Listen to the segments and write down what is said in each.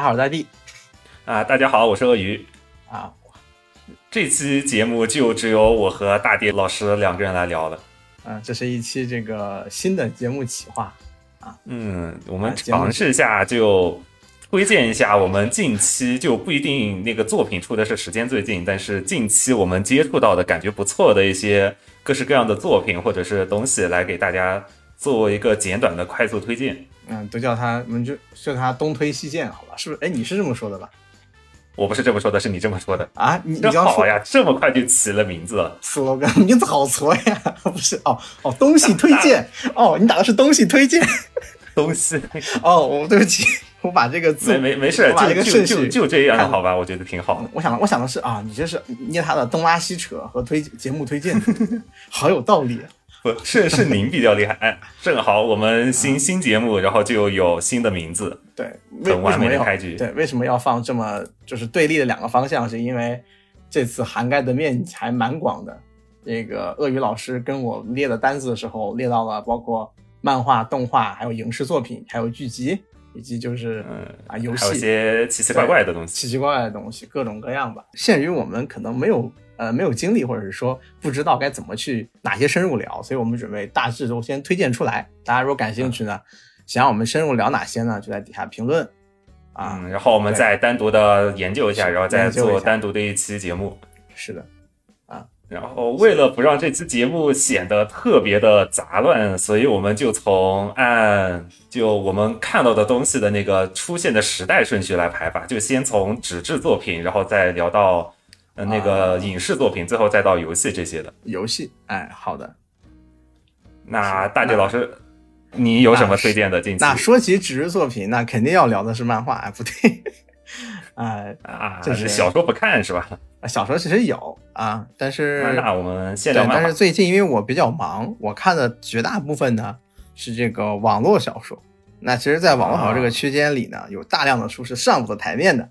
大家好，我是大地。啊，大家好，我是鳄鱼。啊，这期节目就只有我和大地老师两个人来聊了。嗯，这是一期这个新的节目企划。啊，嗯，我们尝试一下就推荐一下我们近期就不一定那个作品出的是时间最近，但是近期我们接触到的感觉不错的一些各式各样的作品或者是东西，来给大家做一个简短的快速推荐。嗯，都叫他，我们就叫他东推西荐，好吧？是不是？哎，你是这么说的吧？我不是这么说的，是你这么说的。啊，你刚说好呀，这么快就起了名字了。slogan 名字好挫呀，不是？哦哦，东西推荐。哦，你打的是东西推荐。东西哦，我对不起，我把这个字没没没事我，把这个就顺序就就就这样看好吧，我觉得挺好的。我想，我想的是啊，你这是捏他的东拉西扯和推节目推荐，好有道理。啊不是是您比较厉害，哎，正好我们新新节目，然后就有新的名字，对，为很完为什么要美的开局。对为什么要放这么就是对立的两个方向？是因为这次涵盖的面积还蛮广的。这个鳄鱼老师跟我列的单子的时候，列到了包括漫画、动画，还有影视作品，还有剧集，以及就是嗯啊游还有一些奇奇怪怪的东西。奇奇怪怪的东西，各种各样吧。限于我们可能没有呃没有精力，或者是说不知道该怎么去哪些深入聊，所以我们准备大致都先推荐出来。大家如果感兴趣呢，想让我们深入聊哪些呢，就在底下评论啊。嗯，然后我们再单独的研究一下，然后再做单独的一期节目。是的，然后为了不让这期节目显得特别的杂乱，所以我们就从按就我们看到的东西的那个出现的时代顺序来排吧，就先从纸质作品，然后再聊到呃那个影视作品，最后再到游戏这些的。游戏，哎，好的。那大地老师，你有什么推荐的近期？那说起纸质作品，那肯定要聊的是漫画，哎，不对，哎，啊，就是小说不看是吧？小说其实有啊，但是那那我们先对聊，漫画但是。最近因为我比较忙，我看的绝大部分呢是这个网络小说。那其实，在网络小说这个区间里呢，有大量的书是上不得台面的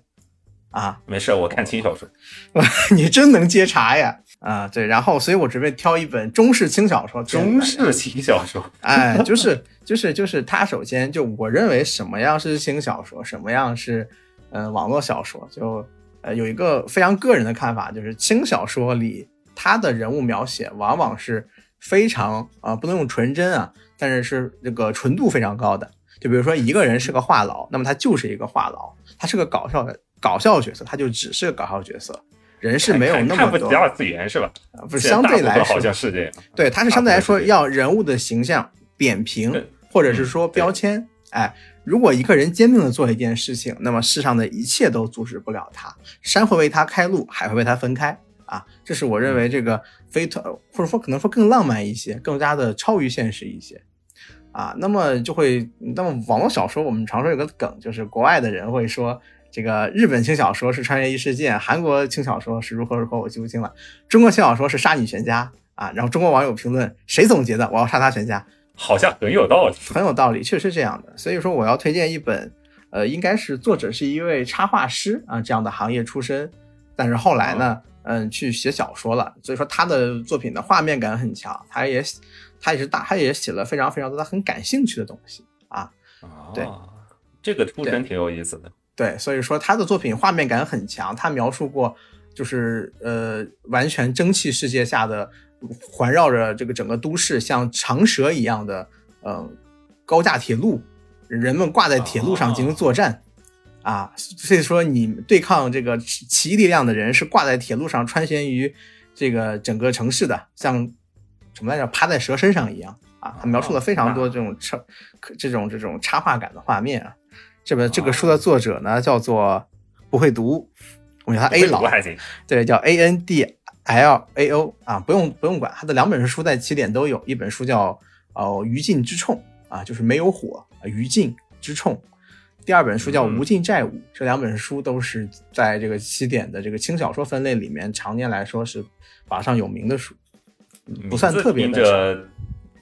啊。没事，我看轻小说。你真能接茬呀！啊，对，然后，所以我准备挑一本中式轻小说。中式轻小说，哎，就是就是就是，它首先就我认为什么样是轻小说，什么样是呃网络小说，就呃有一个非常个人的看法，就是轻小说里它的人物描写往往是非常啊、呃不能用纯真啊，但是是这个纯度非常高的。就比如说一个人是个话痨，那么他就是一个话痨，他是个搞笑的搞笑角色，他就只是个搞笑角色，人是没有那么多看不起，二次元是吧？啊不是相对来说好像是这样。对，他是相对来说要人物的形象扁平，或者是说标签。哎，如果一个人坚定的做一件事情，那么世上的一切都阻止不了他。山会为他开路，海会为他分开。啊，这是我认为这个非特，或者说可能说更浪漫一些，更加的超于现实一些。啊，那么就会，那么网络小说我们常说有个梗，就是国外的人会说，这个日本轻小说是穿越异世界，韩国轻小说是如何如何，我记不清了。中国轻小说是杀你全家啊，然后中国网友评论谁总结的？我要杀他全家，好像很有道理。很有道理，确实是这样的。所以说我要推荐一本，呃，应该是作者是一位插画师啊这样的行业出身，但是后来呢，嗯，去写小说了，所以说他的作品的画面感很强，他也他也是大，他也写了非常非常多他很感兴趣的东西啊。对哦，这个出身挺有意思的。对，所以说他的作品画面感很强，他描述过就是呃完全蒸汽世界下的环绕着这个整个都市像长蛇一样的呃高架铁路，人们挂在铁路上进行作战。啊，所以说你对抗这个奇异力量的人是挂在铁路上穿行于这个整个城市的，像什么来着，趴在蛇身上一样啊。他描述了非常多这种插、这种这种插画感的画面啊。这本这个书的作者呢叫做不会读，我叫他 A 老，还行。对，叫 A N D L A O 啊，不用不用管，他的两本书在起点都有，一本书叫哦余烬之冲啊，就是没有火啊余烬之冲。第二本书叫《无尽债务》，这两本书都是在这个起点的这个轻小说分类里面，常年来说是榜上有名的书，不算特别名的少。着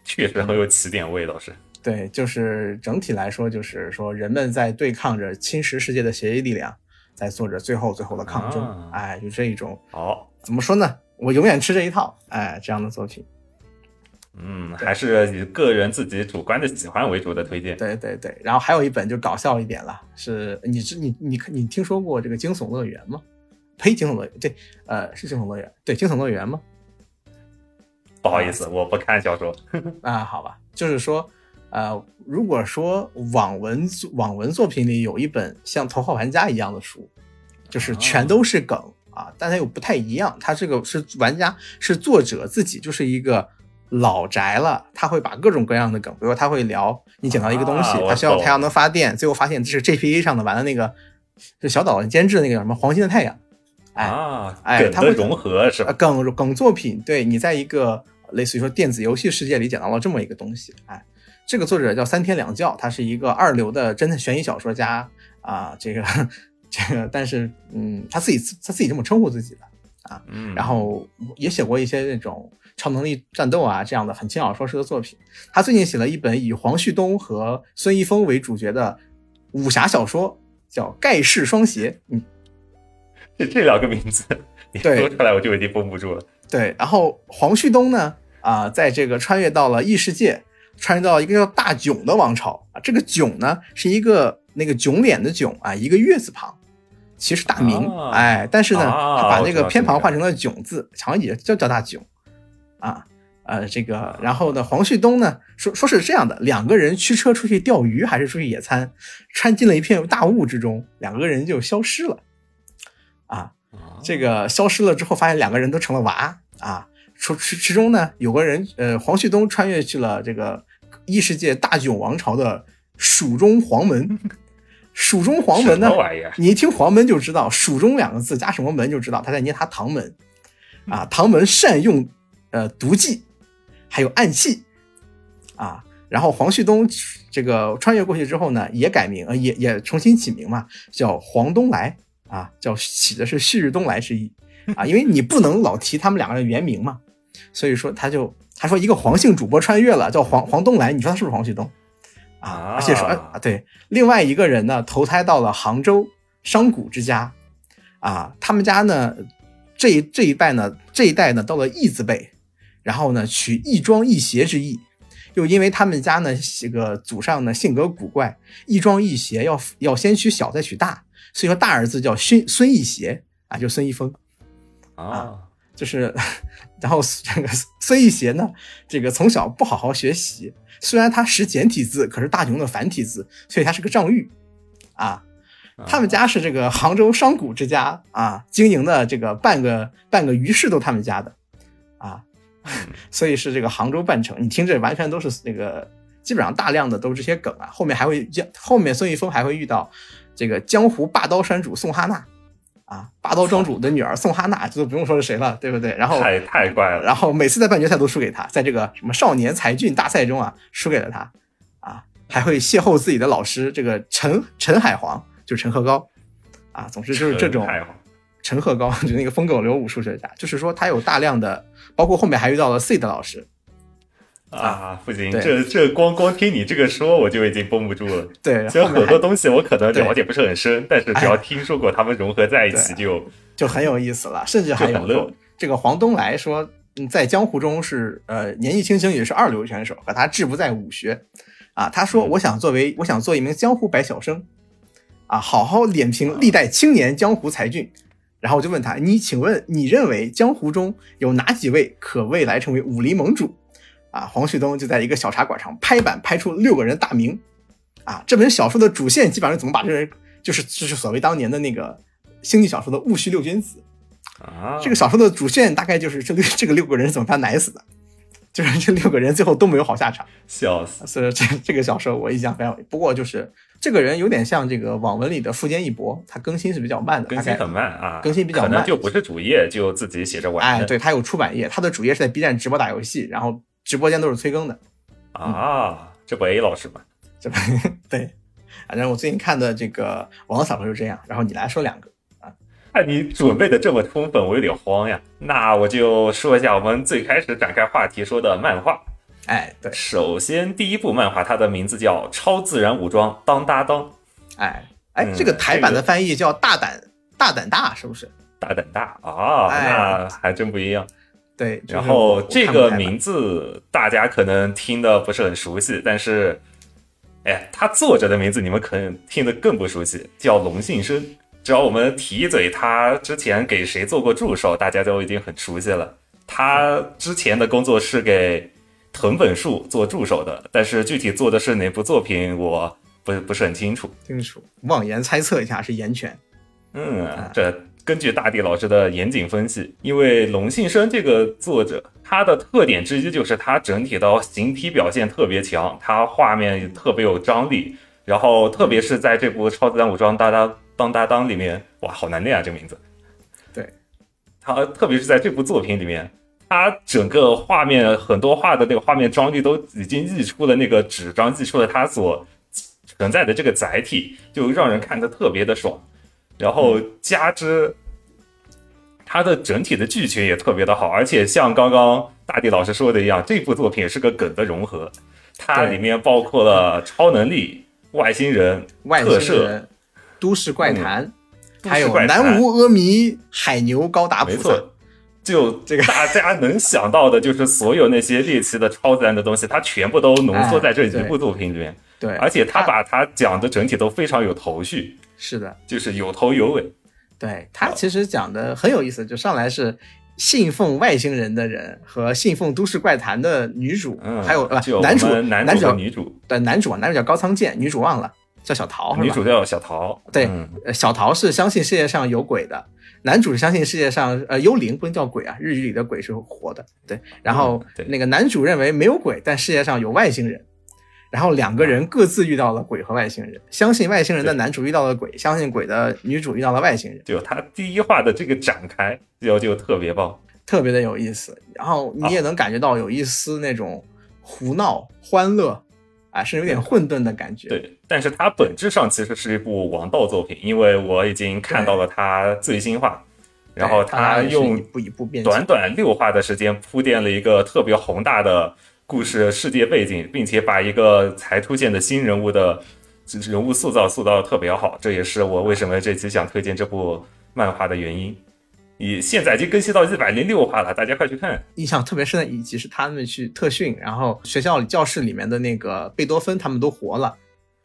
确实很有起点味，倒是。对，就是整体来说，就是说人们在对抗着侵蚀世界的邪异力量，在做着最后最后的抗争。啊哎，就这一种哦，怎么说呢？我永远吃这一套，哎，这样的作品。嗯，还是以个人自己主观的喜欢为主的推荐。对对对，然后还有一本就搞笑一点了，是你知你你你听说过这个惊悚乐园吗？呸，惊悚乐园，对，呃，是惊悚乐园，对，惊悚乐园吗？不好意思，我不看小说。啊，好吧，就是说，呃，如果说网文网文作品里有一本像《头号玩家》一样的书，就是全都是梗啊，但它又不太一样，它这个是玩家是作者自己就是一个老宅了，他会把各种各样的梗，比如说他会聊你捡到一个东西，啊我它需要太阳能发电，最后发现这是 GPA 上的，玩的那个就小岛监制的那个叫什么黄金的太阳，哎啊，哎他会融合是呃，吧？梗梗作品，对你在一个类似于说电子游戏世界里捡到了这么一个东西，哎，这个作者叫三天两觉，他是一个二流的侦探悬疑小说家啊，这个这个，但是嗯，他自己他自己这么称呼自己的啊，嗯，然后也写过一些那种超能力战斗啊这样的很轻小说式的作品。他最近写了一本以黄旭东和孙一峰为主角的武侠小说，叫《盖世双邪》，嗯，这这两个名字你对说出来我就已经绷不住了。对，然后黄旭东呢，啊、在这个穿越到了异世界，穿越到一个叫大囧的王朝啊。这个囧呢，是一个那个囧脸的囧啊，一个月字旁，其实大明，啊哎，但是呢，啊他把那个偏旁换成了囧字，好像也叫叫大囧，啊。呃，这个，然后呢，黄旭东呢说说是这样的，两个人驱车出去钓鱼还是出去野餐，穿进了一片大雾之中，两个人就消失了，啊，这个消失了之后，发现两个人都成了娃啊。其其其中呢，有个人，呃，黄旭东穿越去了这个异世界大囧王朝的蜀中黄门。蜀中黄门呢？你一听黄门就知道，蜀中两个字加什么门就知道他在捏他唐门啊。唐门善用呃毒计，还有暗器啊。然后黄旭东这个穿越过去之后呢，也改名，呃，也也重新起名嘛，叫黄东来啊，叫起的是旭日东来之意 啊，因为你不能老提他们两个人原名嘛，所以说他就他说一个黄姓主播穿越了，叫黄黄东来，你说他是不是黄旭东啊？啊而且说啊，对，另外一个人呢，投胎到了杭州商贾之家啊，他们家呢这这一代呢这一代呢到了义字辈，然后呢取义庄义邪之意。又因为他们家呢，这个祖上呢性格古怪，一庄一邪要要先娶小再娶大，所以说大儿子叫孙孙义邪啊，就孙一峰，啊，就是，然后这个孙义邪呢，这个从小不好好学习，虽然他识简体字，可是大雄的繁体字，所以他是个障玉啊。他们家是这个杭州商贾之家啊，经营的这个半个半个余市都他们家的啊，所以是这个杭州半城。你听这完全都是那个，基本上大量的都是这些梗啊。后面还会后面孙一峰还会遇到这个江湖霸刀山主宋哈娜啊，霸刀庄主的女儿宋哈娜，这都不用说是谁了，对不对？然后太太怪了。然后每次在半决赛都输给他，在这个什么少年才俊大赛中啊，输给了他啊，还会邂逅自己的老师这个陈陈海皇，就是陈赫高啊。总之就是这种陈赫高，就是那个疯狗流武术学家，就是说他有大量的，包括后面还遇到了 C 的老师，啊，不行，这这光光听你这个说，我就已经绷不住了。对，虽然很多东西我可能对了解不是很深，但是只要听说过他们融合在一起对就，就很有意思了，甚至还有乐这个黄东来说，嗯，在江湖中是呃年纪轻轻也是二流选手，可他志不在武学啊。他说嗯我想作为我想做一名江湖百晓生啊，好好点评历代青年江湖才俊。然后我就问他，你请问你认为江湖中有哪几位可未来成为武林盟主？啊，黄旭东就在一个小茶馆上拍板拍出六个人大名。啊，这本小说的主线基本上怎么把这人，就是就是所谓当年的那个星际小说的戊戌六君子。啊，这个小说的主线大概就是这六这个六个人怎么把他奶死的，就是这六个人最后都没有好下场。笑死，所以这这个小说我印象非常，不过就是这个人有点像这个网文里的富坚义博，他更新是比较慢的，更新很慢啊，更新比较慢可能就不是主页，就自己写着玩哎，对他有出版业，他的主页是在 B 站直播打游戏，然后直播间都是催更的。啊，这不 A 老师吗？这对，反正我最近看的这个网络小说就这样，然后你来说两个。看你准备的这么充分，我有点慌呀。那我就说一下我们最开始展开话题说的漫画。哎，对，首先，第一部漫画它的名字叫《超自然武装当搭档》，哎哎，嗯这个台版的翻译叫大胆大胆大，是不是？大胆大啊，哎那还真不一样。对，然后这个名字大家可能听的不是很熟悉，但是，哎，他作者的名字你们可能听得更不熟悉，叫龙信生。只要我们提一嘴，他之前给谁做过助手，大家都已经很熟悉了。他之前的工作是给藤本树做助手的，但是具体做的是哪部作品，我不不是很清楚。清楚，妄言猜测一下是岩泉。嗯，这。根据大地老师的严谨分析，因为龙信生这个作者，他的特点之一就是他整体的形体表现特别强，他画面特别有张力，然后特别是在这部《超自然武装搭档当搭档》里面，哇，好难念啊，这名字。对，他特别是在这部作品里面，他整个画面很多画的那个画面张力都已经溢出了那个纸张，溢出了他所存在的这个载体，就让人看得特别的爽。然后加之，它的整体的剧情也特别的好，而且像刚刚大地老师说的一样，这部作品是个梗的融合，它里面包括了超能力、外星人、外特摄、都市怪谈，还有南无阿弥、海牛、高达没错，就这个大家能想到的，就是所有那些猎奇的超自然的东西，它全部都浓缩在这一部作品里面。对，而且他把它讲的整体都非常有头绪。是的，就是有头有尾。对他其实讲的很有意思，就上来是信奉外星人的人和信奉都市怪谈的女主，还有呃男主男主叫女主，对男主啊男主叫高仓健，女主忘了叫小桃，女主叫小桃。对，小桃是相信世界上有鬼的，男主是相信世界上呃幽灵不能叫鬼啊，日语里的鬼是活的。对，然后那个男主认为没有鬼，但世界上有外星人。然后两个人各自遇到了鬼和外星人，相信外星人的男主遇到了鬼，相信鬼的女主遇到了外星人。就他第一话的这个展开，就就特别棒，特别的有意思。然后你也能感觉到有一丝那种胡闹、欢乐，啊，是有点混沌的感觉。对，但是它本质上其实是一部王道作品，因为我已经看到了它最新话，然后他用短短六话的时间铺垫了一个特别宏大的。故事世界背景，并且把一个才出现的新人物的人物塑造塑造的特别好，这也是我为什么这期想推荐这部漫画的原因。你现在已经更新到一百零六话了，大家快去看！印象特别深的一集是他们去特训，然后学校里教室里面的那个贝多芬他们都活了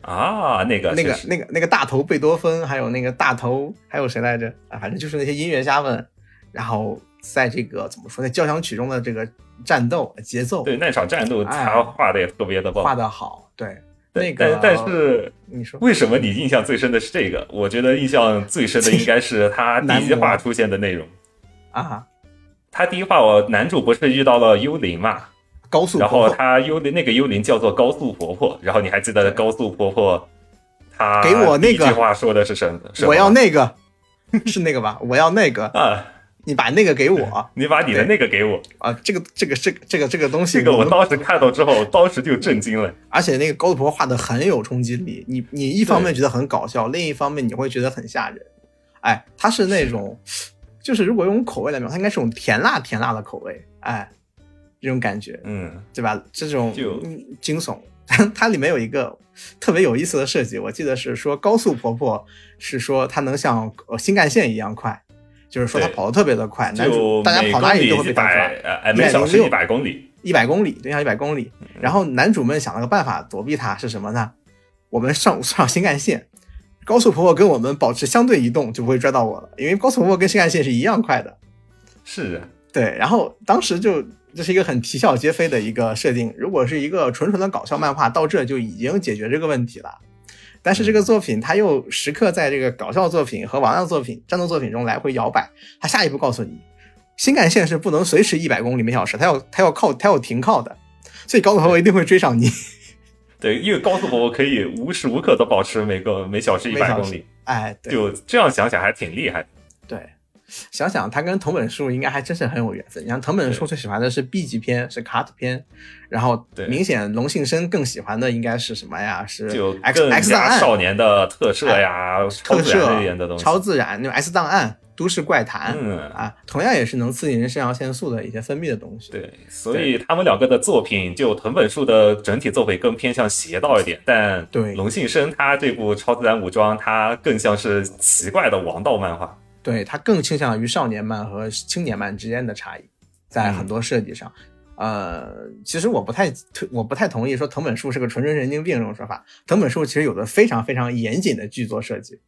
啊，那个那个那个那个大头贝多芬，还有那个大头还有谁来着啊？反正就是那些音乐家们，然后在这个怎么说，在交响曲中的这个。战斗节奏，对那场战斗，他画的也特别的棒，画的好。对，那个，但但是你说为什么你印象最深的是这个？我觉得印象最深的应该是他 第一话出现的内容啊。他第一话，我男主不是遇到了幽灵嘛？高速，然后他幽灵那个幽灵叫做高速婆婆，然后你还记得高速婆婆她给我那个句话说的是什么？我要那个，是那个吧？我要那个 啊。你把那个给我，你把你的那个给我啊！这个这个这个这个这个东西，这个我当时看到之后，当时就震惊了。而且那个高速婆婆画的很有冲击力，你你一方面觉得很搞笑，另一方面你会觉得很吓人。哎，它是那种，就是如果用口味来描，它应该是种甜辣甜辣的口味。哎，这种感觉，嗯，对吧？这种惊悚，它里面有一个特别有意思的设计，我记得是说高速婆婆是说它能像新干线一样快。就是说他跑得特别的快，男主大家跑哪里都会被他抓。呃，每小时一百公里，一百公里，对，一百公里。然后男主们想了个办法躲避他，是什么呢？我们上上新干线，高速婆婆跟我们保持相对移动，就不会抓到我了，因为高速婆婆跟新干线是一样快的。是，对。然后当时就这是一个很啼笑皆非的一个设定。如果是一个纯纯的搞笑漫画，到这就已经解决这个问题了。但是这个作品，它又时刻在这个搞笑作品和王道作品、战斗作品中来回摇摆。它下一步告诉你，新干线是不能随时一百公里每小时，它要它要靠它要停靠的，所以高速婆婆一定会追上你。对，因为高速婆婆可以无时无刻都保持每个每小时一百公里。哎，就这样想想还挺厉害。对。想想他跟藤本树应该还真是很有缘分。你像藤本树最喜欢的是 B 级片，是 cut 片，然后明显龙信生更喜欢的应该是什么呀？是 X X 档案少年的特摄呀，特摄的东西，超自然那种 X 档案、都市怪谈，嗯啊，同样也是能刺激人肾上腺素的一些分泌的东西。对，所以他们两个的作品，就藤本树的整体作品更偏向邪道一点，但对龙信生他这部超自然武装，他更像是奇怪的王道漫画。对他更倾向于少年漫和青年漫之间的差异，在很多设计上。呃，其实我不太推，我不太同意说藤本树是个纯纯神经病这种说法。藤本树其实有的非常非常严谨的剧作设计，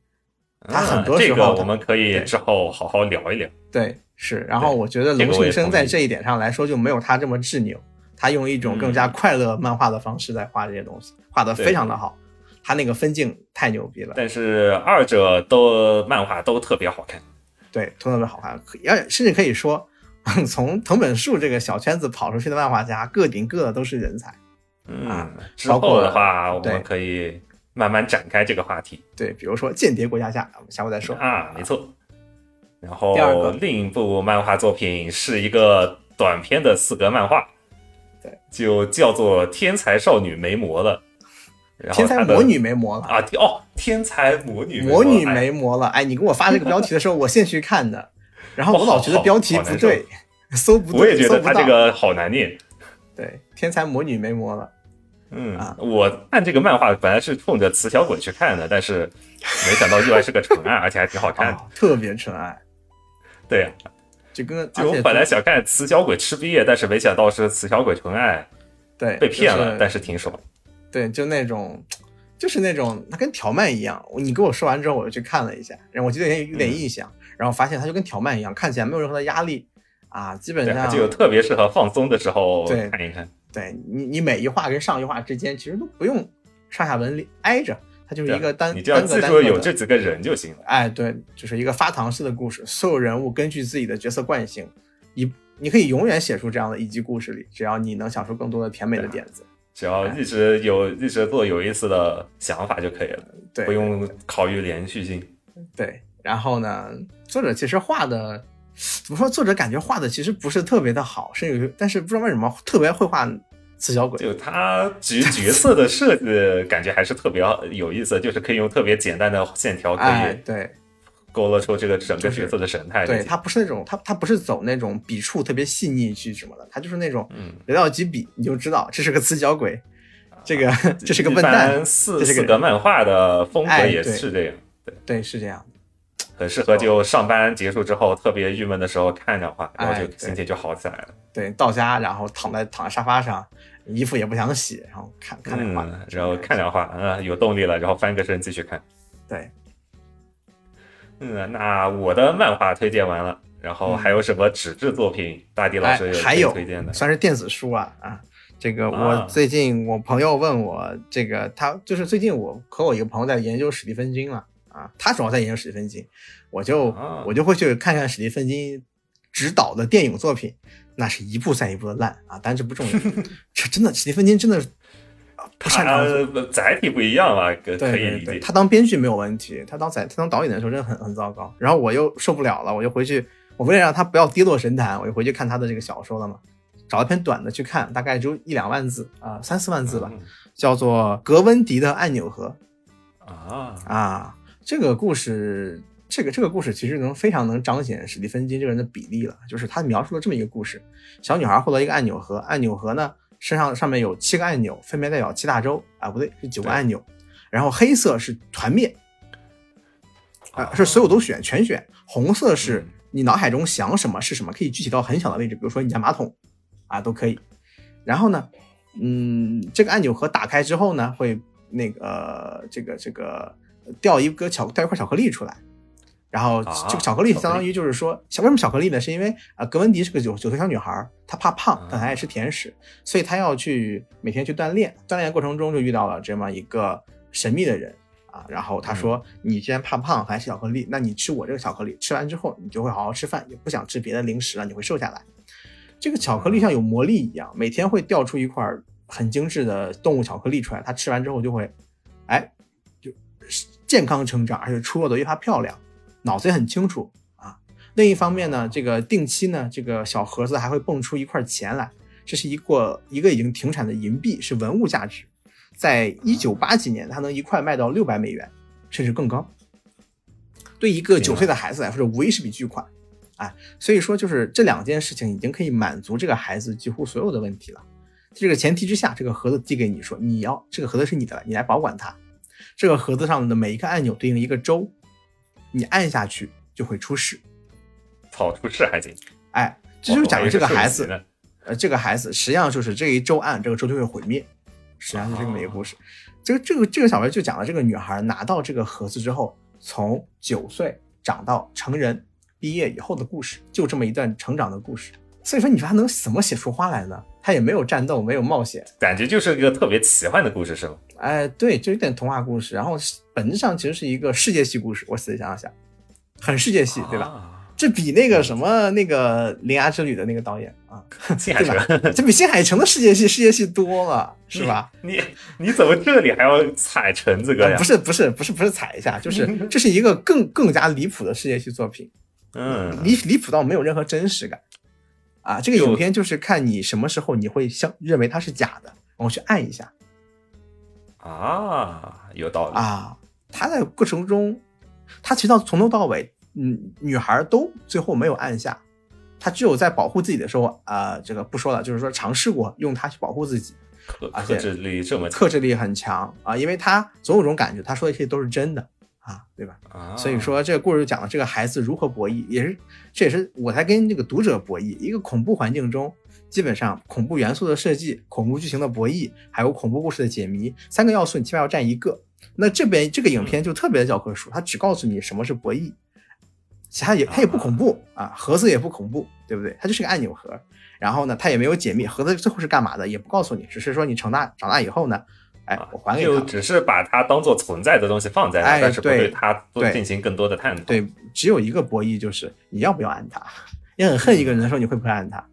他很多时候、这个我们可以之后好好聊一聊。对，是。然后我觉得龙庆生在这一点上来说就没有他这么执拗，他用一种更加快乐漫画的方式在画这些东西，画的非常的好。他那个分镜太牛逼了。但是二者都漫画都特别好看，对，都特别好看，要甚至可以说。从藤本树这个小圈子跑出去的漫画家，个顶个的都是人才。嗯，之后的话，我们可以慢慢展开这个话题。对，比如说《间谍过家家》，我们下回再说啊。没错。然后另一部漫画作品是一个短篇的四格漫画，对，就叫做《天才少女没魔了》。天才魔女没魔了啊！哦，天才魔女魔女没魔了。哎，你给我发这个标题的时候，我先去看的。然后我老觉得标题不对，搜不对，我也觉得他这个好难念。对，天才魔女没魔了。嗯啊，我看这个漫画本来是冲着雌小鬼去看的，但是没想到意外是个纯爱，而且还挺好看，特别纯爱。对呀，就跟就我本来想看雌小鬼吃毕业，但是没想到是雌小鬼纯爱。对，被骗了，但是挺爽。对，就那种，就是那种，它跟条漫一样。你跟我说完之后，我就去看了一下，然后我记得有点印象。然后发现它就跟条漫一样，看起来没有任何的压力啊，基本上就特别适合放松的时候看一看。对你，你每一画跟上一画之间其实都不用上下文挨着，它就是一个单。你只要记住有这几个人就行了。哎，对，就是一个发糖式的故事，所有人物根据自己的角色惯性，你你可以永远写出这样的一集故事里，只要你能想出更多的甜美的点子，只要一直有一直做有意思的想法就可以了，对，不用考虑连续性。对，然后呢？作者其实画的怎么说？作者感觉画的其实不是特别的好，甚至但是不知道为什么特别会画刺小鬼。就他角角色的设计，感觉还是特别有意思，就是可以用特别简单的线条，可以对勾勒出这个整个角色的神态。对他不是那种他他不是走那种笔触特别细腻去什么的，他就是那种寥寥几笔你就知道这是个刺小鬼，这个 这是个笨蛋。四四个漫画的风格也是这样，对对是这样。很适合就上班结束之后特别郁闷的时候看的话，然后就心情就好起来了。对，到家然后躺在躺在沙发上，衣服也不想洗，然后看看两画，然后看两画，嗯，有动力了，然后翻个身继续看。对，嗯，那我的漫画推荐完了，然后还有什么纸质作品？大地老师有推荐的？算是电子书啊啊！这个我最近我朋友问我，这个他就是最近我和我一个朋友在研究史蒂芬金了。啊，他主要在研究史蒂芬金，我就我就会去看看史蒂芬金执导的电影作品，那是一部赛一部的烂啊，但这不重要，这真的史蒂芬金真的不擅长，载体不一样吧？可以理解。他当编剧没有问题，他当载他当导演的时候真的很很糟糕。然后我又受不了了，我就回去，我为了让他不要跌落神坛，我就回去看他的这个小说了嘛，找一篇短的去看，大概就一两万字啊，三四万字吧，叫做《格温迪的按钮盒》啊啊。这个故事，这个这个故事其实能非常能彰显史蒂芬金这个人的比例了。就是他描述了这么一个故事：小女孩获得一个按钮盒，按钮盒呢身上上面有七个按钮，分别代表七大洲啊，不对，是九个按钮。然后黑色是团灭，啊，是所有都选全选。红色是你脑海中想什么是什么，可以具体到很小的位置，比如说你家马桶啊都可以。然后呢，嗯，这个按钮盒打开之后呢，会那个这个这个。掉一个巧掉一块巧克力出来，然后这个巧克力相当于就是说，小为什么巧克力呢？是因为啊，格温迪是个九九岁小女孩，她怕胖，但她爱吃甜食，所以她要去每天去锻炼。锻炼过程中就遇到了这么一个神秘的人啊，然后他说：“你既然怕胖，还吃巧克力，那你吃我这个巧克力，吃完之后你就会好好吃饭，也不想吃别的零食了，你会瘦下来。这个巧克力像有魔力一样，每天会掉出一块很精致的动物巧克力出来，她吃完之后就会，哎。”就健康成长，而且出落的越发漂亮，脑子也很清楚啊。另一方面呢，这个定期呢，这个小盒子还会蹦出一块钱来，这是一个一个已经停产的银币，是文物价值，在一九八几年，它能一块卖到六百美元，甚至更高。对一个九岁的孩子来说，无疑是笔巨款，哎，所以说就是这两件事情已经可以满足这个孩子几乎所有的问题了。这个前提之下，这个盒子递给你说，你要这个盒子是你的了，你来保管它。这个盒子上的每一个按钮对应一个州，你按下去就会出事。草出事还行。哎，这就是讲的这个孩子呃，这个孩子实际上就是这一周按，这个周就会毁灭，实际上是这么一个故事。这个这个这个小说就讲了这个女孩拿到这个盒子之后，从九岁长到成人毕业以后的故事，就这么一段成长的故事。所以说，你说他能怎么写出花来呢？他也没有战斗，没有冒险，感觉就是一个特别奇幻的故事，是吗？哎，对，就有点童话故事。然后本质上其实是一个世界系故事，我仔细想了想，很世界系，对吧？吧？这比那个什么那个《铃芽之旅》的那个导演啊，新海诚，这比新海诚的世界系世界系多了，是吧？你你怎么这里还要踩橙子哥呀呃不？是不是不是不是踩一下，就是 这是一个更更加离谱的世界系作品，嗯，离离谱到没有任何真实感啊！这个影片就是看你什么时候你会相认为它是假的，然后去按一下啊，有道理。啊。他在过程中，他其实到从头到尾，嗯，女孩都最后没有按下，他只有在保护自己的时候，啊，这个不说了，就是说尝试过用它去保护自己，克克制力这么强克制力很强啊，因为他总有种感觉，他说的一切都是真的啊，对吧？啊，所以说这个故事就讲了这个孩子如何博弈，也是这也是我在跟这个读者博弈。一个恐怖环境中，基本上恐怖元素的设计、恐怖剧情的博弈，还有恐怖故事的解谜，三个要素你起码要占一个。那这边这个影片就特别的教科书，它只告诉你什么是博弈，其他也它也不恐怖啊，盒子也不恐怖，对不对？它就是个按钮盒。然后呢，它也没有解密，盒子最后是干嘛的也不告诉你，只是说你长大长大以后呢，哎，我还给他。就只是把它当做存在的东西放在那，哎但是不对对它做对进行更多的探讨。对，只有一个博弈，就是你要不要按它。你很恨一个人的时候，你会不会按它？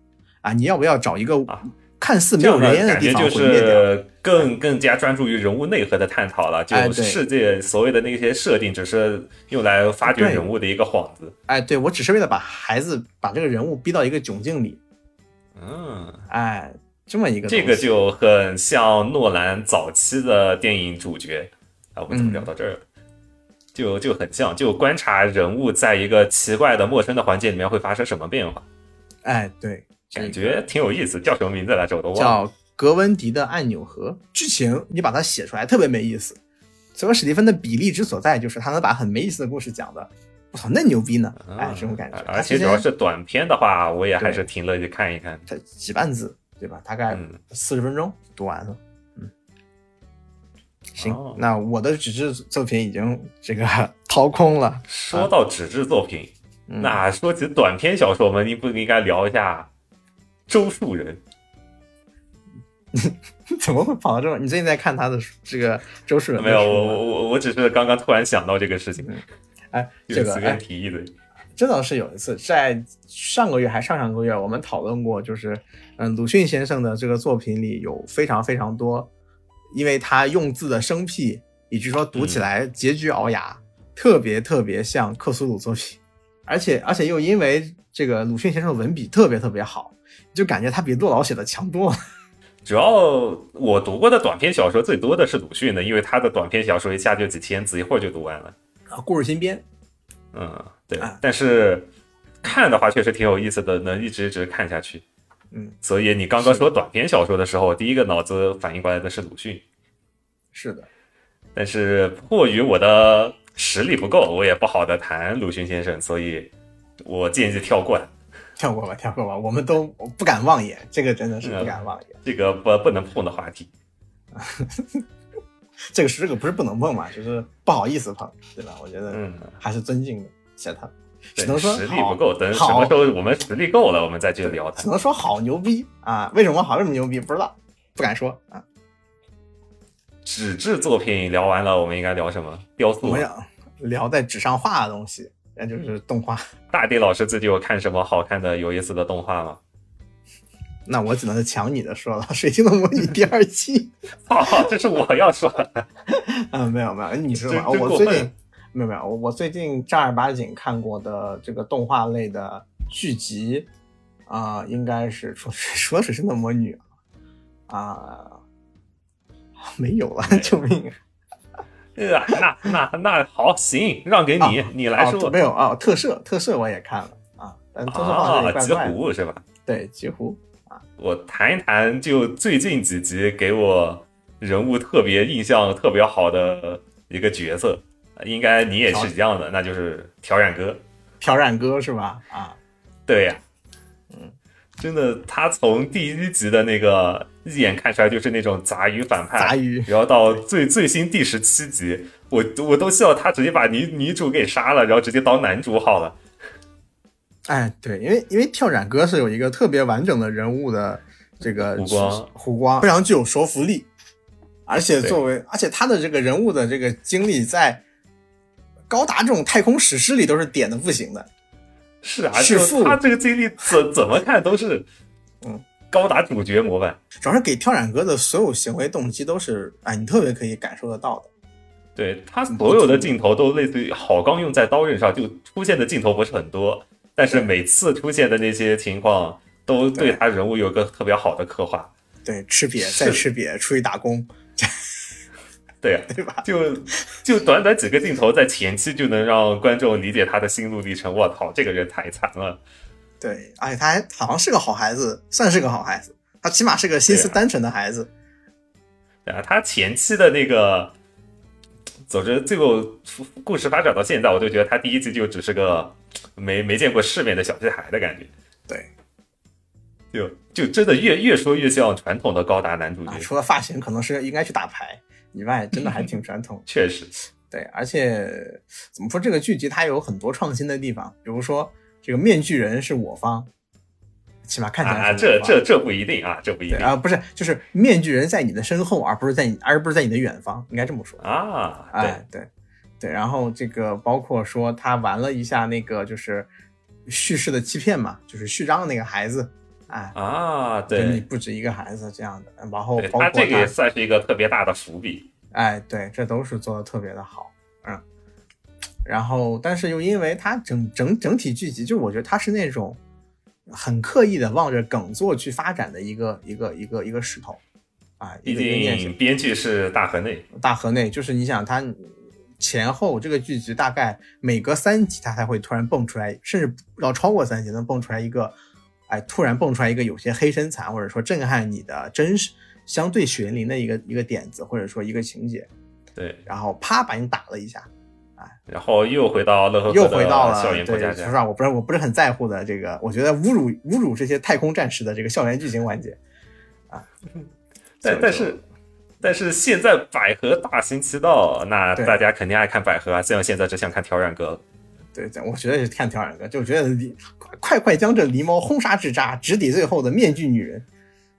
啊，你要不要找一个啊看似没有人烟的地方毁灭掉？是更更加专注于人物内核的探讨了，就世界所谓的那些设定，只是用来发掘人物的一个幌子。哎，对我只是为了把孩子把这个人物逼到一个窘境里，嗯，哎，这么一个这个就很像诺兰早期的电影主角啊，我们怎么聊到这儿了？就就很像，就观察人物在一个奇怪的陌生的环境里面会发生什么变化，哎，对，这个感觉挺有意思。叫什么名字来着？我都忘了。叫格温迪的按钮盒。剧情你把它写出来特别没意思。所以说史蒂芬的比例之所在，就是他能把很没意思的故事讲的，我操，那牛逼呢！哎，这种感觉。嗯而且主要是短片的话，我也还是挺乐意看一看。才几万字，对吧？大概嗯四十分钟读完了。嗯，行，哦那我的纸质作品已经这个掏空了。说到纸质作品，嗯那说起短篇小说，我们应不应该聊一下周树人？怎么会跑到这么？你最近在看他的这个周树人没有，我我我我只是刚刚突然想到这个事情，哎，这个哎，随便提议的。这倒是有一次，在上个月还上上个月，我们讨论过，就是嗯，鲁迅先生的这个作品里有非常非常多，因为他用字的生僻，以及说读起来结局聱牙，特别特别像克苏鲁作品，而且而且又因为这个鲁迅先生的文笔特别特别好，就感觉他比骆老写的强多了。主要我读过的短篇小说最多的是鲁迅的，因为他的短篇小说一下就几千字，一会儿就读完了。啊，故事新编，嗯，对啊。但是看的话确实挺有意思的，能一直一直看下去。嗯，所以你刚刚说短篇小说的时候，第一个脑子反应过来的是鲁迅，是的，但是迫于我的实力不够，我也不好的谈鲁迅先生，所以我建议跳过了。跳过吧，跳过吧，我们都不敢妄言，这个真的是不敢妄言。这个不不能碰的话题。这个是这个不是不能碰嘛，就是不好意思碰，对吧？我觉得嗯还是尊敬的，写他，只能说实力不够，等什么时候我们实力够了，我们再去聊他只。能说好牛逼啊！为什么好？为什么牛逼？不知道，不敢说啊。纸质作品聊完了，我们应该聊什么？雕塑我想。聊在纸上画的东西，那就是动画。大地老师自己有看什么好看的、有意思的动画吗？那我只能是抢你的说了，《水晶的魔女》第二季。哦，这是我要说的。嗯，没有没有，你说吧。我最近没有没有，我我最近正儿八经看过的这个动画类的剧集啊、应该是除除了《水晶的魔女》啊、没有了，救命！呃，那那那好，行，让给你，你来说哦、。没有啊、特摄特摄我也看了啊，但特摄放的有啊，极点怪怪的。狐是吧？对，极狐我谈一谈，就最近几集给我人物特别印象特别好的一个角色，应该你也是一样的，那就是挑染哥。挑染哥是吧？啊，对呀、真的，他从第一集的那个一眼看出来就是那种杂鱼反派，杂鱼，然后到最最新第十七集，我我都希望他直接把女女主给杀了，然后直接当男主好了。哎，对，因为因为跳斩哥是有一个特别完整的人物的这个弧光，弧光非常具有说服力，而且作为而且他的这个人物的这个经历在高达这种太空史诗里都是点的不行的。是啊，就他这个经历怎怎么看都是，嗯，高达主角模板。主要是给跳染哥的所有行为动机都是，哎，你特别可以感受得到的。对他所有的镜头都类似于好钢用在刀刃上，就出现的镜头不是很多，但是每次出现的那些情况都对他人物有个特别好的刻画。对，吃瘪再吃瘪，出去打工。对呀 对吧？就就短短几个镜头，在前期就能让观众理解他的心路历程。我操，这个人太惨了。对，而且他还好像是个好孩子，算是个好孩子。他起码是个心思单纯的孩子。对啊，他前期的那个，总之最后故事发展到现在，我就觉得他第一集就只是个没没见过世面的小屁孩的感觉。对，就就真的越越说越像传统的高达男主角。除了发型，可能是应该去打牌。以外，真的还 挺传统。确实，对，而且怎么说，这个剧集它有很多创新的地方，比如说这个面具人是我方，起码看起来啊，这这这不一定啊，这不一定啊，不是，就是面具人在你的身后，而不是在你，而不是在你的远方，应该这么说啊。哎，对对，然后这个包括说他玩了一下那个就是叙事的欺骗嘛，就是序章的那个孩子。哎啊，对你不止一个孩子这样的，然后包括他这个也算是一个特别大的伏笔。哎，对，这都是做的特别的好，嗯。然后，但是又因为它整整整体剧集，就我觉得它是那种很刻意的望着梗作去发展的一个一个一个一个势头啊。毕竟编剧是大河内，大河内就是你想他前后这个剧集大概每隔三集它才会突然蹦出来，甚至要超过三集能蹦出来一个。哎，突然蹦出来一个有些黑身残，或者说震撼你的真实、相对血淋淋的一个一个点子，或者说一个情节，对，然后啪把你打了一下，哎，然后又回到乐呵又回到了校园对，说实话，我不是我不是很在乎的这个，我觉得侮辱侮辱这些太空战士的这个校园剧情环节啊，但但是但是现在百合大行其道，那大家肯定爱看百合啊，虽然现在只想看挑染哥。对，我觉得是看挑染哥，就觉得快快将这狸猫轰杀至渣，直抵最后的面具女人。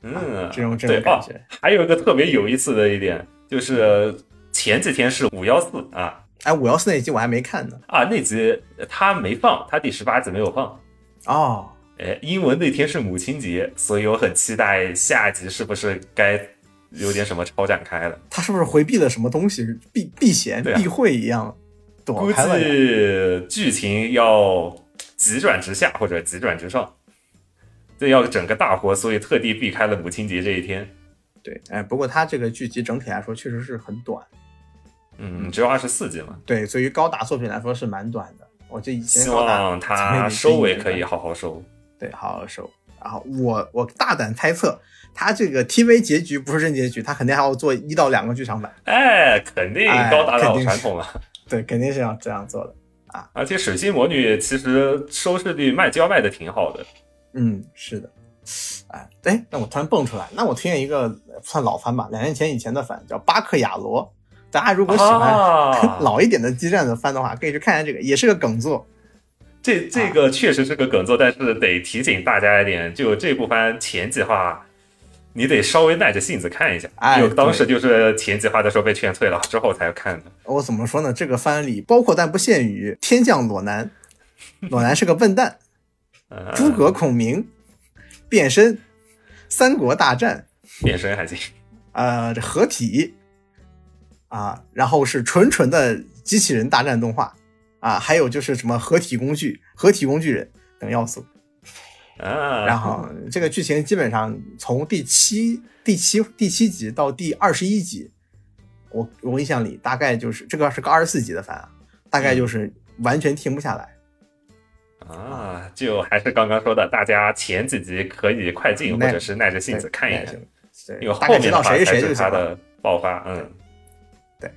嗯，这种这种感觉。还有一个特别有意思的一点，就是前几天是五幺四啊，哎，五幺四那集我还没看呢。啊，那集他没放，他第十八集没有放。哦，哎，因为那天是母亲节，所以我很期待下集是不是该有点什么超展开了。他是不是回避了什么东西，避避嫌、避讳一样？估计剧情要急转直下或者急转直上，这要整个大活，所以特地避开了母亲节这一天。对，哎，不过它这个剧集整体来说确实是很短，嗯，只有二十四集嘛。对，对于高达作品来说是蛮短的。我就以前希望它收尾可以好好收，对，好好收。然后我我大胆猜测，它这个 TV 结局不是真结局，它肯定还要做一到两个剧场版。哎，肯定高达老传统了。对，肯定是要这样做的啊！而且水星魔女其实收视率卖胶卖的挺好的。嗯，是的。哎，哎，那我突然蹦出来，那我推荐一个算老番吧，两年前以前的番叫《巴克亚罗》。大家如果喜欢 老一点的激战的番的话，可以去看一下这个，也是个梗作。这这个确实是个梗作，但是得提醒大家一点，就这部番前几话。你得稍微耐着性子看一下，哎，当时就是前几话的时候被劝退了，之后才看的。我怎么说呢？这个番里包括但不限于天降裸男，裸男是个笨蛋，诸葛孔明变身，三国大战变身还行，呃，这合体啊，然后是纯纯的机器人大战动画啊，还有就是什么合体工具、合体工具人等要素。啊，然后这个剧情基本上从第七、第七、第七集到第二十一集，我我印象里大概就是这个是个二十四集的番啊，大概就是完全停不下来。啊，就还是刚刚说的，大家前几集可以快进或者是耐着性子看一看，因为后面的话才是它的爆发。嗯，对。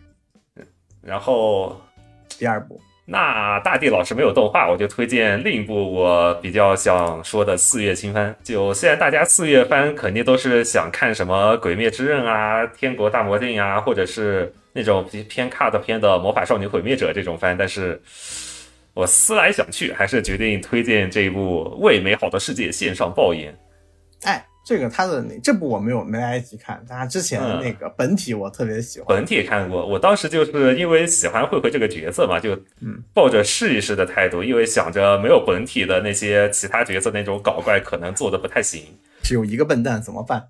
然后第二部，那大地老师没有动画，我就推荐另一部我比较想说的四月新番。就虽然大家四月番肯定都是想看什么《鬼灭之刃》啊、《天国大魔镜》啊，或者是那种偏 cut 片的《魔法少女毁灭者》这种番，但是我思来想去，还是决定推荐这一部《为美好的世界献上爆言》。哎。这个他的那这部我没有没来得及看，但他之前的那个本体我特别喜欢。本体看过，我当时就是因为喜欢慧慧这个角色嘛，就嗯抱着试一试的态度，因为想着没有本体的那些其他角色那种搞怪可能做的不太行。只有一个笨蛋怎么办？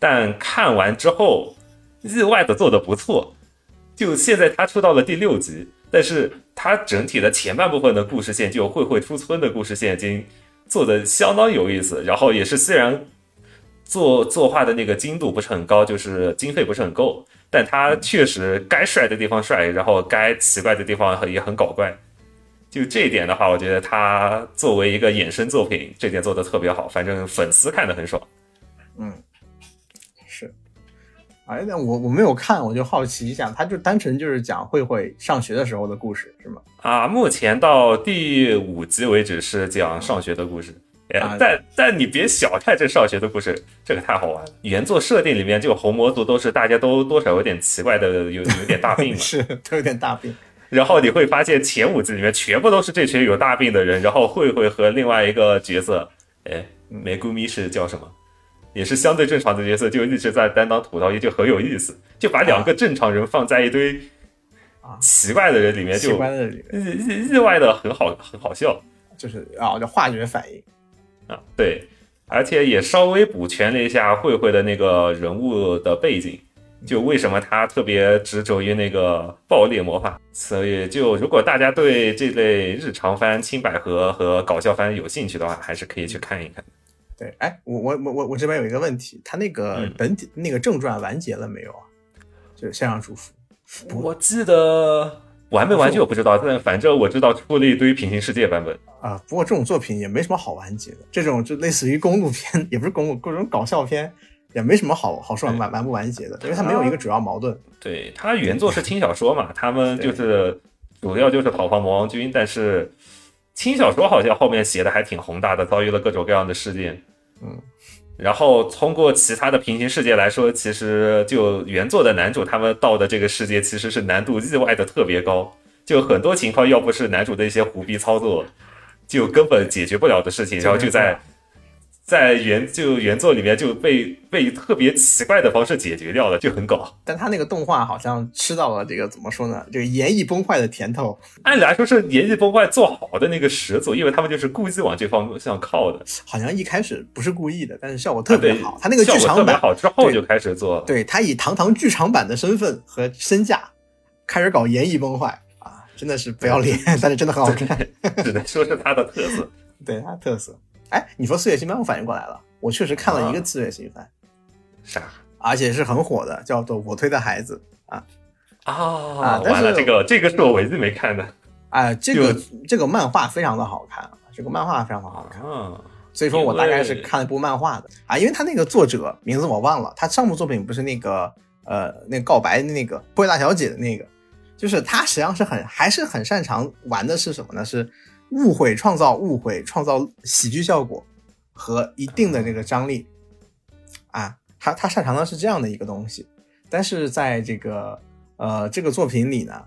但看完之后，意外的做的不错。就现在他出到了第六集，但是他整体的前半部分的故事线，就慧慧出村的故事线已经做的相当有意思，然后也是虽然。作作画的那个精度不是很高，就是经费不是很够，但他确实该帅的地方帅，然后该奇怪的地方也很搞怪。就这一点的话，我觉得他作为一个衍生作品，这点做的特别好，反正粉丝看的很爽。嗯，是。哎，那我我没有看，我就好奇一下，他就单纯就是讲慧慧上学的时候的故事，是吗？啊，目前到第五集为止是讲上学的故事。但但你别小看这上学的故事，这个太好玩了。原作设定里面这个红魔族都是大家都多少有点奇怪的，有有点大病嘛，是都有点大病。然后你会发现前五集里面全部都是这群有大病的人，然后慧慧和另外一个角色，哎，梅姑咪是叫什么？也是相对正常的角色，就一直在担当吐槽役，就很有意思。就把两个正常人放在一堆奇怪的人里面，就意意意外的很好，很好笑。就是啊，叫化学反应。啊，对，而且也稍微补全了一下慧慧的那个人物的背景，就为什么她特别执着于那个爆裂魔法。所以，就如果大家对这类日常番、青百合和搞笑番有兴趣的话，还是可以去看一看。对，哎，我我我我我这边有一个问题，他那个本体那个正传完结了没有啊？就是线上祝福，我记得。完没完结我不知道，但反正我知道出了一堆平行世界版本啊。不过这种作品也没什么好完结的，这种就类似于公路片，也不是公路，各种搞笑片，也没什么好好说完完不完结的，因为它没有一个主要矛盾。对，它原作是轻小说嘛，他们就是主要就是讨伐魔王军，但是轻小说好像后面写的还挺宏大的，遭遇了各种各样的事件。嗯。然后通过其他的平行世界来说，其实就原作的男主他们到的这个世界其实是难度意外的特别高，就很多情况要不是男主的一些胡逼操作，就根本解决不了的事情，然后就在。在原就原作里面就被被特别奇怪的方式解决掉了，就很搞。但他那个动画好像吃到了这个怎么说呢？这个演绎崩坏的甜头。按理来说是演绎崩坏做好的那个始祖，因为他们就是故意往这方向靠的。好像一开始不是故意的，但是效果特别好。他那个剧场版好之后就开始做。对他以堂堂剧场版的身份和身价开始搞演绎崩坏啊，真的是不要脸，但是真的很好看，只能说是他的特色。对他特色。哎，你说四月新番，我反应过来了，我确实看了一个四月新番，啥？而且是很火的，叫做《我推的孩子》啊啊！完了，这个这个是我唯一没看的。哎，这个这个漫画非常的好看，这个漫画非常的好看，所以说我大概是看了部漫画的啊，因为他那个作者名字我忘了，他上部作品不是那个呃那个告白的那个破大小姐的那个，就是他实际上是很还是很擅长玩的是什么呢？是。误会创造误会，创造喜剧效果和一定的这个张力啊，他他擅长的是这样的一个东西。但是在这个呃这个作品里呢，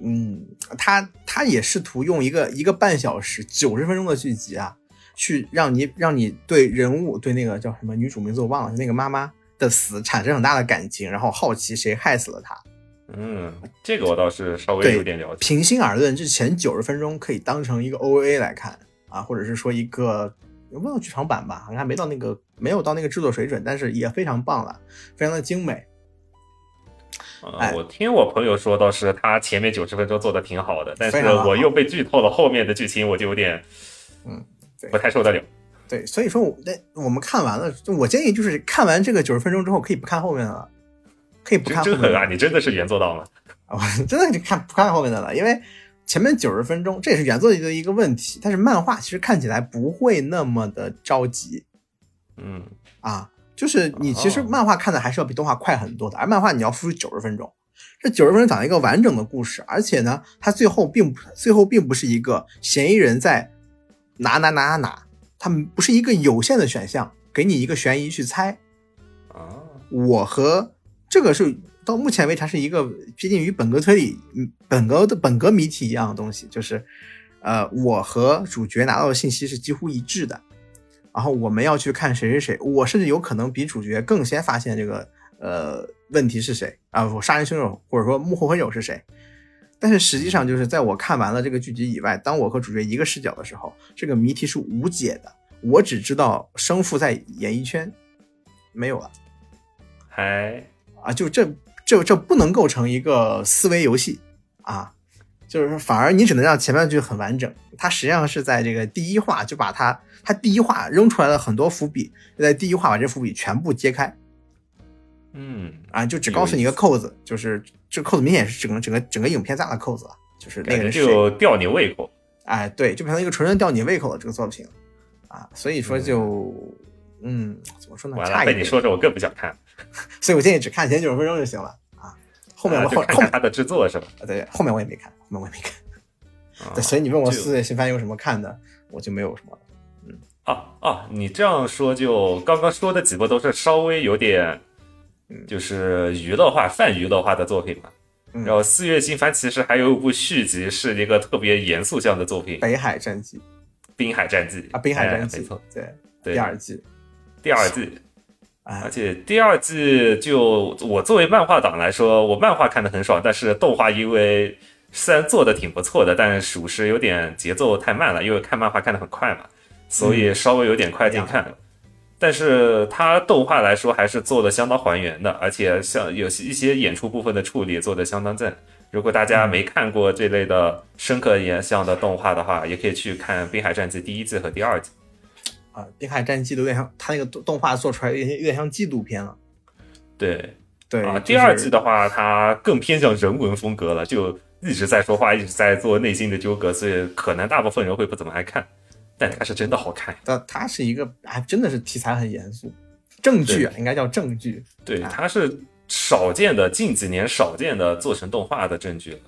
嗯，他他也试图用一个一个半小时九十分钟的剧集啊，去让你让你对人物对那个叫什么女主名字我忘了，那个妈妈的死产生很大的感情，然后好奇谁害死了她。嗯，这个我倒是稍微有点了解。平心而论，这前九十分钟可以当成一个 OVA 来看啊，或者是说一个有没有剧场版吧？好像还没到那个没有到那个制作水准，但是也非常棒了，非常的精美。啊，我听我朋友说，倒是他前面九十分钟做的挺好的，但是我又被剧透了后面的剧情，我就有点嗯不太受得了。对，所以说那我们看完了，我建议就是看完这个九十分钟之后，可以不看后面了。可以不看后面啊？你真的是原作党吗？我，真的就看不看后面的了，因为前面九十分钟这也是原作的一个问题。但是漫画其实看起来不会那么的着急，嗯啊，就是你其实漫画看的还是要比动画快很多的，而漫画你要付出九十分钟，这九十分钟讲了一个完整的故事，而且呢，它最后并不最后并不是一个嫌疑人在哪哪哪哪哪，它不是一个有限的选项，给你一个悬疑去猜。啊，我和这个是到目前为止还是一个接近于本格推理、本格的本格谜题一样的东西，就是呃，我和主角拿到的信息是几乎一致的，然后我们要去看谁谁谁，我甚至有可能比主角更先发现这个呃问题是谁啊，我杀人凶手或者说幕后黑手是谁。但是实际上，就是在我看完了这个剧集以外，当我和主角一个视角的时候，这个谜题是无解的。我只知道生父在演艺圈，没有了。还啊，就这这这不能构成一个思维游戏啊，就是反而你只能让前半句很完整，它实际上是在这个第一话就把它它第一话扔出来了很多伏笔，就在第一话把这伏笔全部揭开嗯啊，就只告诉你一个扣子，就是这扣子明显是整个整个整个影片最大的扣子啊，就是那个人就吊你胃口。哎，对，就变成一个纯纯吊你胃口的这个作品啊，所以说就嗯怎么说呢，完了，差一点，被你说着我更不想看。所以我建议只看前九十分钟就行了啊，后面啊我后看看他的制作是吧？啊，对，后面我也没看，后面我也没看。啊对，所以你问我四月新番有什么看的，我就没有什么了。啊啊，你这样说就刚刚说的几部都是稍微有点，就是娱乐化、泛娱乐化的作品嘛。嗯然后四月新番其实还有一部续集，是一个特别严肃向的作品《北海战记滨海战记》啊，滨海战记，哎没错，对，对第二季，第二季。而哎，且第二季就我作为漫画党来说，我漫画看的很爽，但是动画因为虽然做的挺不错的，但属实有点节奏太慢了，因为看漫画看的很快嘛，所以稍微有点快进看。但是它动画来说还是做的相当还原的，而且像有些一些演出部分的处理做的相当赞。如果大家没看过这类的深刻演像的动画的话，也可以去看《滨海战记》第一季和第二季。啊，滨海战记都有点像，它那个动动画做出来有点有点像纪录片了。对，对，啊，就是第二季的话，它更偏向人文风格了，就一直在说话，一直在做内心的纠葛，所以可能大部分人会不怎么爱看，但它是真的好看。它它是一个，哎，真的是题材很严肃，正剧啊，应该叫正剧。对，啊它是少见的近几年少见的做成动画的正剧了，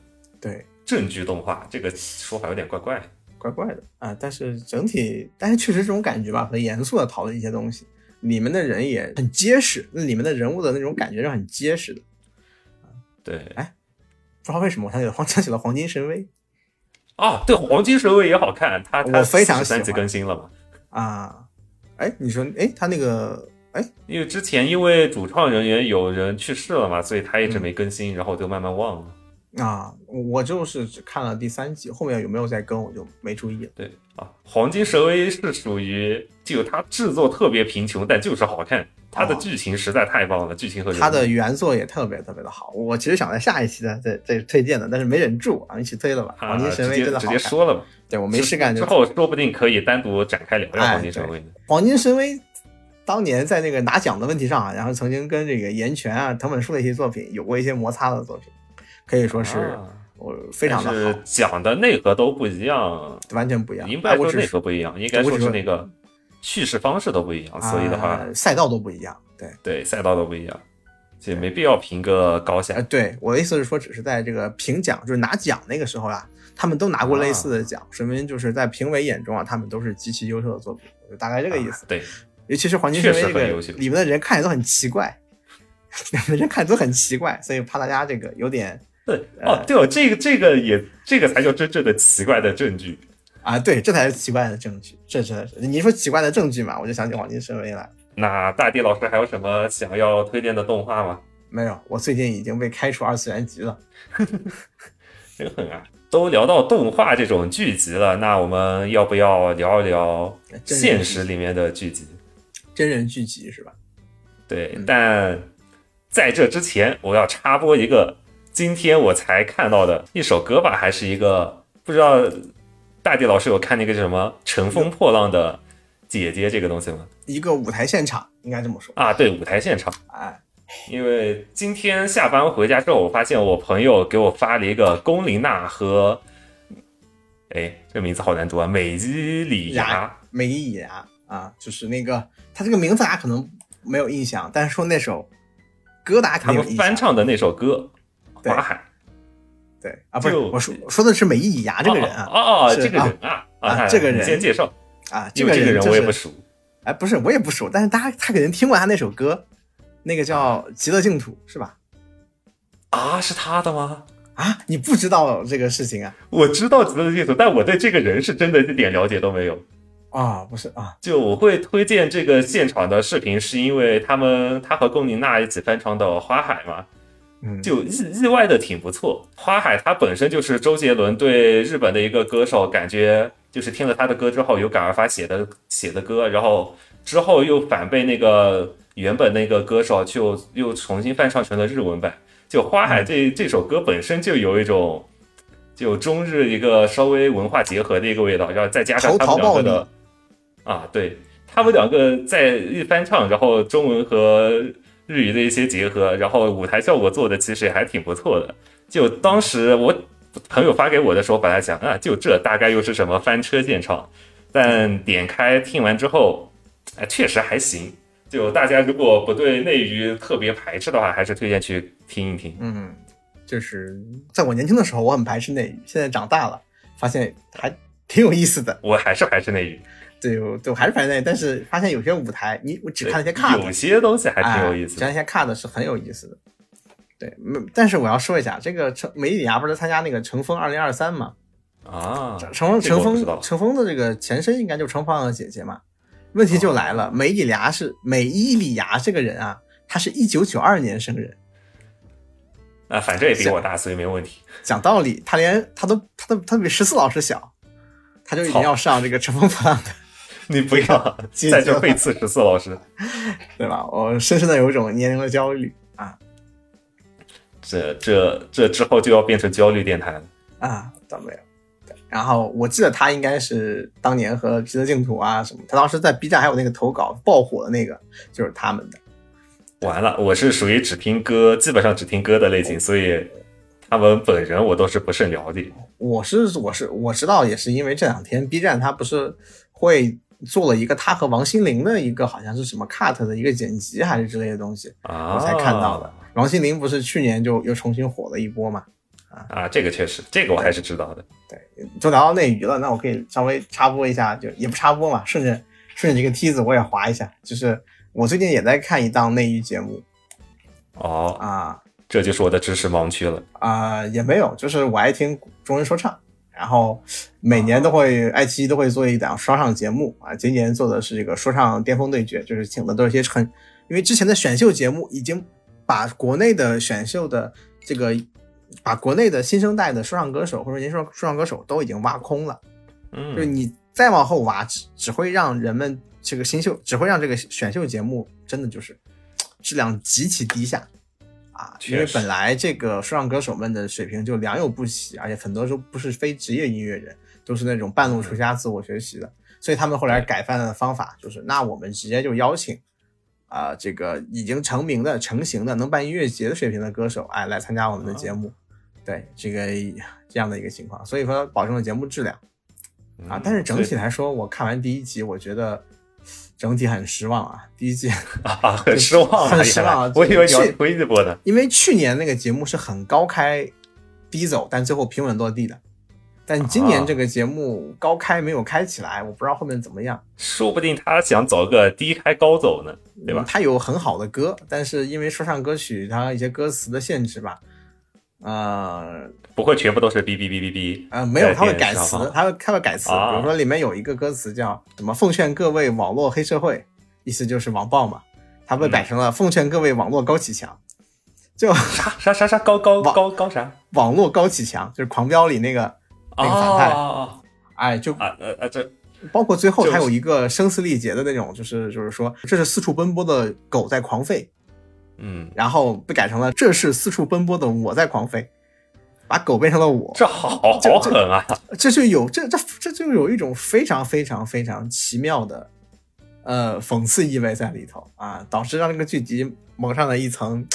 对，正剧动画这个说法有点怪怪。怪怪的啊，但是整体，但是确实这种感觉吧，很严肃的讨论一些东西，里面的人也很结实，那里面的人物的那种感觉是很结实的。对，哎不知道为什么，我想起了黄想起了黄金神威哦，对，黄金神威也好看，它它我非常喜欢三集更新了嘛。啊，哎，你说，哎，他那个，哎，因为之前因为主创人员有人去世了嘛，所以他一直嗯没更新，然后我就慢慢忘了。啊，我就是只看了第三集，后面有没有再更我就没注意了。对啊，黄金神威是属于就它制作特别贫穷，但就是好看。它的哦剧情实在太棒了，剧情和人物他的原作也特别特别的好，我其实想在下一期的再再推荐的，但是没忍住啊，一起推了吧。啊黄金神威真的好看，接说了吧。对我没事干就之后说不定可以单独展开聊聊哎黄金神威呢。黄金神威当年在那个拿奖的问题上啊，然后曾经跟这个岩泉啊、藤本树的一些作品有过一些摩擦的作品，可以说是啊我非常的但是，讲的内核都不一样，完全不一样。应该说是核不一样，应该说是那个叙事方式都不一样，所以的话，啊赛道都不一样。对，对赛道都不一样，所以没必要评个高下呃，。对，我的意思是说，只是在这个评奖，就是拿奖那个时候啊、他们都拿过类似的奖，说明就是在评委眼中啊，他们都是极其优秀的作品，就大概这个意思。啊对，尤其是黄金神威这个确实很优秀里面的人看起来都很奇怪，里面的人看起来都很奇怪，所以怕大家这个有点 对哦，对哦，这个这个也这个才叫真正的奇怪的证据。啊，对，这才是奇怪的证据，这真的是你说奇怪的证据嘛，我就想起黄金神威来。那大地老师还有什么想要推荐的动画吗？没有，我最近已经被开除二次元级了。真狠啊！都聊到动画这种剧集了，那我们要不要聊一聊现实里面的剧集？真人剧集是吧？对，嗯但在这之前，我要插播一个今天我才看到的一首歌吧，还是一个不知道大地老师有看那个叫什么《乘风破浪的姐姐》这个东西吗？一个舞台现场，应该这么说。啊，对，舞台现场。哎，因为今天下班回家之后，我发现我朋友给我发了一个龚琳娜和，哎，这个名字好难读啊，美伊里芽。美丽牙啊，就是那个他这个名字大家可能没有印象，但是说那首歌大家肯他定有印象。们翻唱的那首歌，花海。对啊，不是就我说说的是美伊里芽这个人啊，哦，这个人啊啊这个人先介绍，啊，这个人我也不熟。哎，不是我也不熟，但是大家他肯定听过他那首歌，那个叫《极乐净土》是吧？啊，是他的吗？啊，你不知道这个事情啊？我知道极乐净土，但我对这个人是真的一点了解都没有。啊，不是啊，就我会推荐这个现场的视频，是因为他们他和龚琳娜一起翻唱的《花海》嘛，嗯，就意意外的挺不错。花海它本身就是周杰伦对日本的一个歌手，感觉就是听了他的歌之后有感而发写的写的歌，然后之后又反被那个原本那个歌手就又重新翻唱成了日文版。就花海这、这首歌本身就有一种就中日一个稍微文化结合的一个味道，然后再加上他们两个的啊，对他们两个在一翻唱，然后中文和日语的一些结合，然后舞台效果做的其实也还挺不错的。就当时我朋友发给我的时候，本来想啊，就这大概又是什么翻车现场，但点开听完之后，哎，确实还行。就大家如果不对内娱特别排斥的话，还是推荐去听一听。嗯，就是在我年轻的时候，我很排斥内娱，现在长大了，发现还挺有意思的。我还是排斥内娱，对，我对我还是排斥内，但是发现有些舞台，你我只看了一些 cut，有些东西还挺有意思的。只看一些 cut 是很有意思的。对，嗯，但是我要说一下，这个陈梅里亚不是参加那个乘风二零二三吗？啊，乘风乘风乘风的这个前身应该就是乘风的姐姐嘛。问题就来了，梅里芽是梅伊里牙这个人啊，他是一九九二年生人。啊，反正也比我大，所以没问题。讲道理，他连他都他都他比十四老师小，他就已经要上这个乘风破浪的，你不要 在这背刺十四老师，对吧？我深深的有一种年龄的焦虑啊这这这之后就要变成焦虑电台了。啊，倒没有。对然后我记得他应该是当年和极乐净土啊什么，他当时在 B 站还有那个投稿爆火的那个，就是他们的。完了，我是属于只听歌，基本上只听歌的类型，所以他们本人我都是不甚了解。我是我是我知道，也是因为这两天 B 站它不是会做了一个他和王心凌的一个好像是什么 cut 的一个剪辑还是之类的东西，啊，我才看到的。王心凌不是去年就又重新火了一波嘛？啊，这个确实，这个我还是知道的。对，就聊到内娱了，那我可以稍微插播一下，就也不插播嘛，顺着顺着这个梯子我也滑一下，就是我最近也在看一档内娱节目哦，啊这就是我的知识盲区了。啊、也没有，就是我爱听中文说唱，然后每年都会爱奇艺都会做一档说唱节目啊，今年做的是这个说唱巅峰对决，就是请的都是一些很，因为之前的选秀节目已经把国内的选秀的这个。把国内的新生代的说唱歌手或者年轻说唱歌手都已经挖空了，嗯就是嗯，你再往后挖，只只会让人们这个新秀，只会让这个选秀节目真的就是质量极其低下啊！因为本来这个说唱歌手们的水平就良莠不齐，而且很多时候不是非职业音乐人，都是那种半路出家自我学习的，所以他们后来改犯的方法就是，那我们直接就邀请。啊、这个已经成名的、成型的、能办音乐节的水平的歌手，哎，来参加我们的节目，对这个这样的一个情况，所以说保证了节目质量。啊，但是整体来说，我看完第一集，我觉得整体很失望啊。第一季，啊，很失望啊，很失望啊我以为你要去推一波呢。因为去年那个节目是很高开低走，但最后平稳落地的。但今年这个节目高开没有开起来，我不知道后面怎么样。说不定他想走个低开高走呢，对吧嗯？它有很好的歌，但是因为说唱歌曲它一些歌词的限制吧，呃不会全部都是哔哔哔哔哔。呃，没有，他会改词他会他会改词。啊比如说里面有一个歌词叫什么“奉劝各位网络黑社会”，意思就是网暴嘛，他被改成了“奉劝各位网络高启强”，就啥啥啥啥高高高高啥？网络高启强，就是《狂飙》里那个那个反派，啊哎，就啊呃呃这包括最后还有一个声嘶力竭的那种，就是就是说这是四处奔波的狗在狂吠，嗯，然后被改成了这是四处奔波的我在狂飞，把狗变成了我，这好好狠啊！这就有这这这就有一种非常非常非常奇妙的呃讽刺意味在里头啊，导致让这个剧集蒙上了一层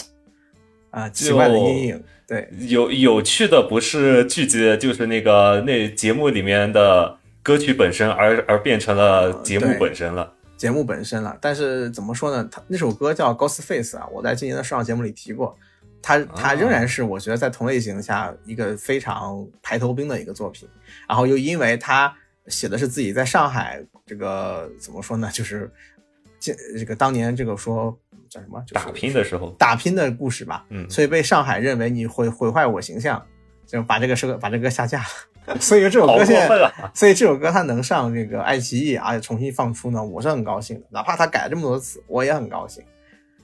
啊奇怪的阴影。对，有有趣的不是剧集，就是那个那节目里面的歌曲本身，而而变成了节目本身了。节目本身了，但是怎么说呢？他那首歌叫《Ghost Face》啊，我在今年的说唱节目里提过，他他仍然是我觉得在同类型下一个非常排头兵的一个作品。然后又因为他写的是自己在上海这个怎么说呢，就是这这个当年这个说叫什么，就是打拼的时候，打拼的故事吧，嗯所以被上海认为你毁毁坏我形象，就把这个歌把这个歌下架了。所以这首歌现在啊！所以这首歌它能上这个爱奇艺，而且重新放出呢，我是很高兴的。哪怕它改了这么多次，我也很高兴，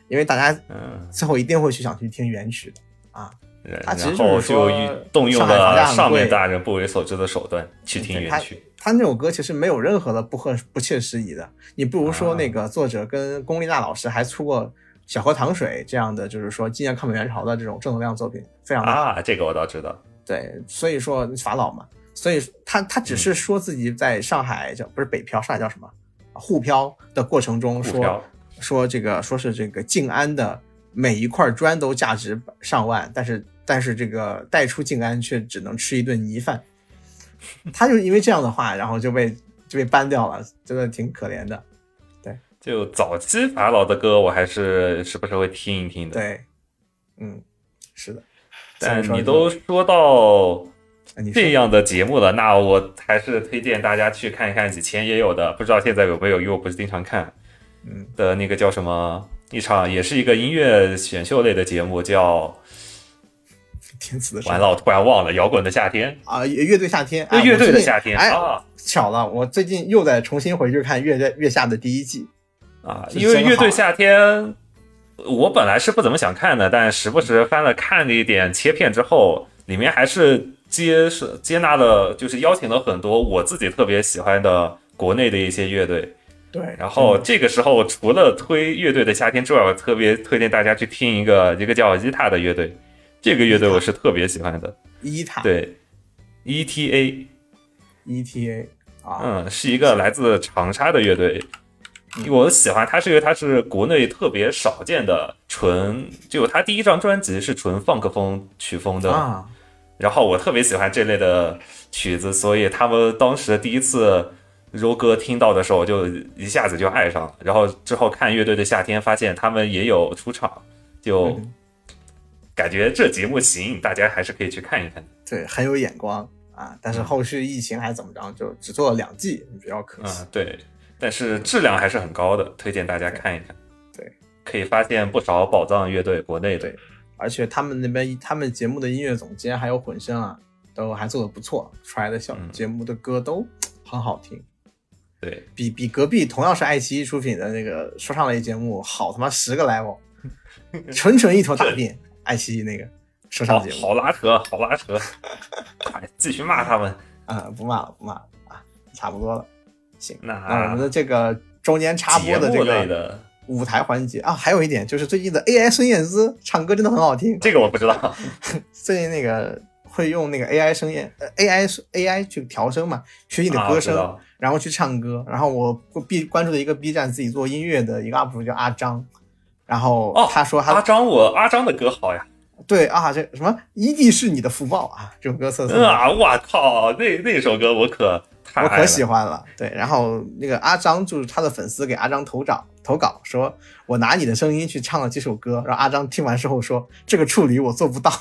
因为大家嗯，最后一定会去想去听原曲的啊。然他其实就是说动用了上面大人不为所知的手段去听原曲。他那首歌其实没有任何的不合不切实宜的。你不如说啊那个作者跟龚丽娜老师还出过《小河淌水》这样的，就是说纪念抗美援朝的这种正能量作品，非常。啊，这个我倒知道。对，所以说法老嘛，所以他他只是说自己在上海叫不是北漂，上海叫什么沪漂的过程中说说这个说是这个静安的每一块砖都价值上万，但是但是这个带出静安却只能吃一顿泥饭，他就因为这样的话，然后就被就被搬掉了，真的挺可怜的。对就早期法老的歌，我还是时不时会听一听的。，对，嗯，是的。但你都说到这样的节目了，那我还是推荐大家去看一看以前也有的，不知道现在有没有，因为我不是经常看嗯的那个叫什么一场，也是一个音乐选秀类的节目，叫 天赐的完了，我突然忘了，摇滚的夏天，啊，乐乐队夏天，哎乐队的夏天哎，啊巧了，我最近又在重新回去看《月月下》的第一季。啊，因为乐队夏天。我本来是不怎么想看的，但时不时翻了看了一点切片之后，里面还是接是接纳了，就是邀请了很多我自己特别喜欢的国内的一些乐队。对，然后这个时候，除了推乐队的夏天之外，我特别推荐大家去听一个一个叫伊塔的乐队，这个乐队我是特别喜欢的。伊塔对，ETA，ETA 啊，嗯，是一个来自长沙的乐队。我喜欢他是因为他是国内特别少见的纯，就他第一张专辑是纯放克风曲风的，啊，然后我特别喜欢这类的曲子，所以他们当时第一次柔哥听到的时候，我就一下子就爱上了。然后之后看乐队的夏天，发现他们也有出场，就嗯感觉这节目行，大家还是可以去看一看。对，很有眼光啊。但是后续疫情还怎么着，就只做了两季，比较可惜。嗯，对，但是质量还是很高的，推荐大家看一看。对，可以发现不少宝藏乐队，国内的。而且他们那边他们节目的音乐总监还有混声啊，都还做的不错，出来的小嗯节目的歌都很好听，对，比比隔壁同样是爱奇艺出品的那个说唱类节目好他妈十个 level，纯纯一头大便。爱奇艺那个说唱好节目好拉扯，好拉扯，快继续骂他们。啊，不骂了不骂了啊，差不多了。行，那那我们的这个中间插播的这个的，舞台环节啊，还有一点就是最近的 AI 孙燕姿唱歌真的很好听，这个我不知道。最近那个会用那个 AI 声音呃 AI AI 去调声嘛，学习你的啊歌声，然后去唱歌。然后我 B 关注的一个 B 站自己做音乐的一个 UP 主叫阿张，然后哦他说他、阿张，我阿张的歌好呀。对啊，这什么一定是你的福报啊，这首歌色色的。啊，我靠，那那首歌我可太我可喜欢了，对，然后那个阿张就是他的粉丝给阿张投稿投稿说，我拿你的声音去唱了几首歌，然后阿张听完之后说，这个处理我做不到，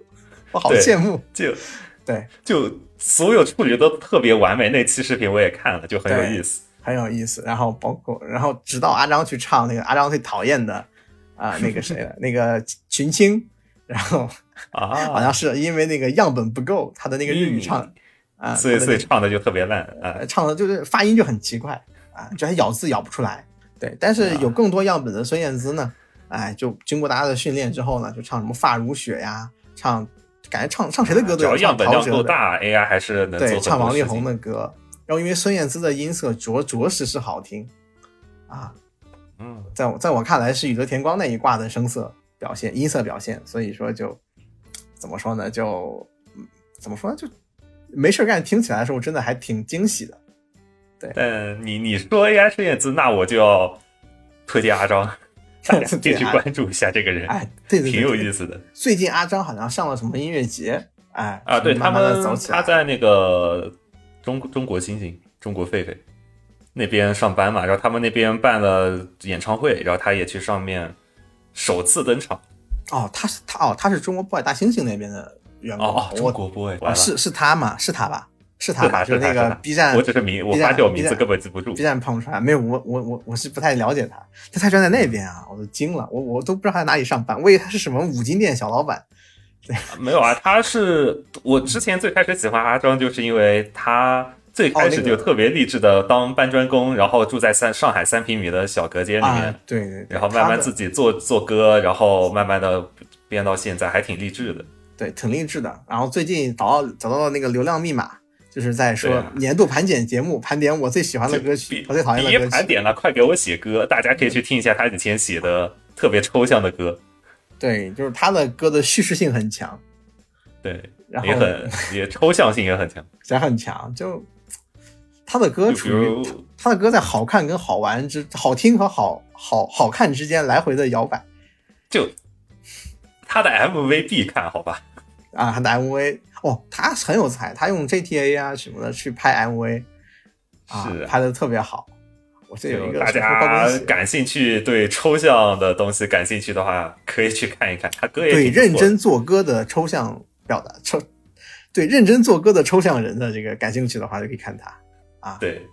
我好羡慕，就对，就所有处理都特别完美。那期视频我也看了，就很有意思。很有意思。然后包括，然后直到阿张去唱那个阿张最讨厌的啊、那个谁了，那个群青，然后啊好啊，像是因为那个样本不够，他的那个日语唱啊，所以所以唱的就特别烂啊呃，唱的就是发音就很奇怪啊，就还咬字咬不出来。对，但是有更多样本的孙燕姿呢，哎，就经过大家的训练之后呢，就唱什么发如雪呀，唱感觉唱唱谁的歌都有，只要样本量够大，AI 还是能做对，唱王力宏。的歌。然后因为孙燕姿的音色着着实是好听啊，嗯，在我在我看来是宇多田光那一挂的声色表现、音色表现，所以说就怎么说呢？就嗯怎么说呢？就没事干，听起来的时候真的还挺惊喜的。对但你你说 AI 孙燕姿，那我就要推荐阿张，大家可以对啊去关注一下这个人，哎，对对对，挺有意思的最近阿张好像上了什么音乐节，哎啊。对他们他在那个中中国星星、中国狒狒那边上班嘛，然后他们那边办了演唱会，然后他也去上面首次登场。哦，他是他哦，他是中国破坏大猩猩那边的员工。哦哦，中国 boy，啊是是他吗？是他吧？是他吧？是就是那个 B 站，我只是名我发掉名字根本记不住 B 站碰出来没有？我我我我是不太了解他，他才站在那边啊，我都惊了，我我都不知道他在哪里上班，我以为他是什么五金店小老板。对 没有啊，他是我之前最开始喜欢阿庄，就是因为他最开始就特别励志的当搬砖工，然后住在三上海三平米的小隔间里面，啊，对对对，然后慢慢自己做做歌，然后慢慢的编到现在，还挺励志的。对挺励志的。然后最近找到找到了那个流量密码，就是在说年度盘点节目，盘点我最喜欢的歌曲，我最讨厌的别歌曲。盘点了，快给我写歌，大家可以去听一下他以前写的特别抽象的歌，对，就是他的歌的叙事性很强，对，然后也很也抽象性也很强。也很强，就他的歌就比处于如他的歌在好看跟好玩之好听和好好好看之间来回的摇摆就他的 MV 必看，好吧？啊，他的 MV 哦，他很有才，他用 GTA 啊什么的去拍 MV 啊是，拍的特别好。我这有一个就大家感兴趣，对抽象的东西感兴趣的话，可以去看一看。他歌也对认真做歌的抽象表达抽，对认真做歌的抽象人的这个感兴趣的话，就可以看他啊。对，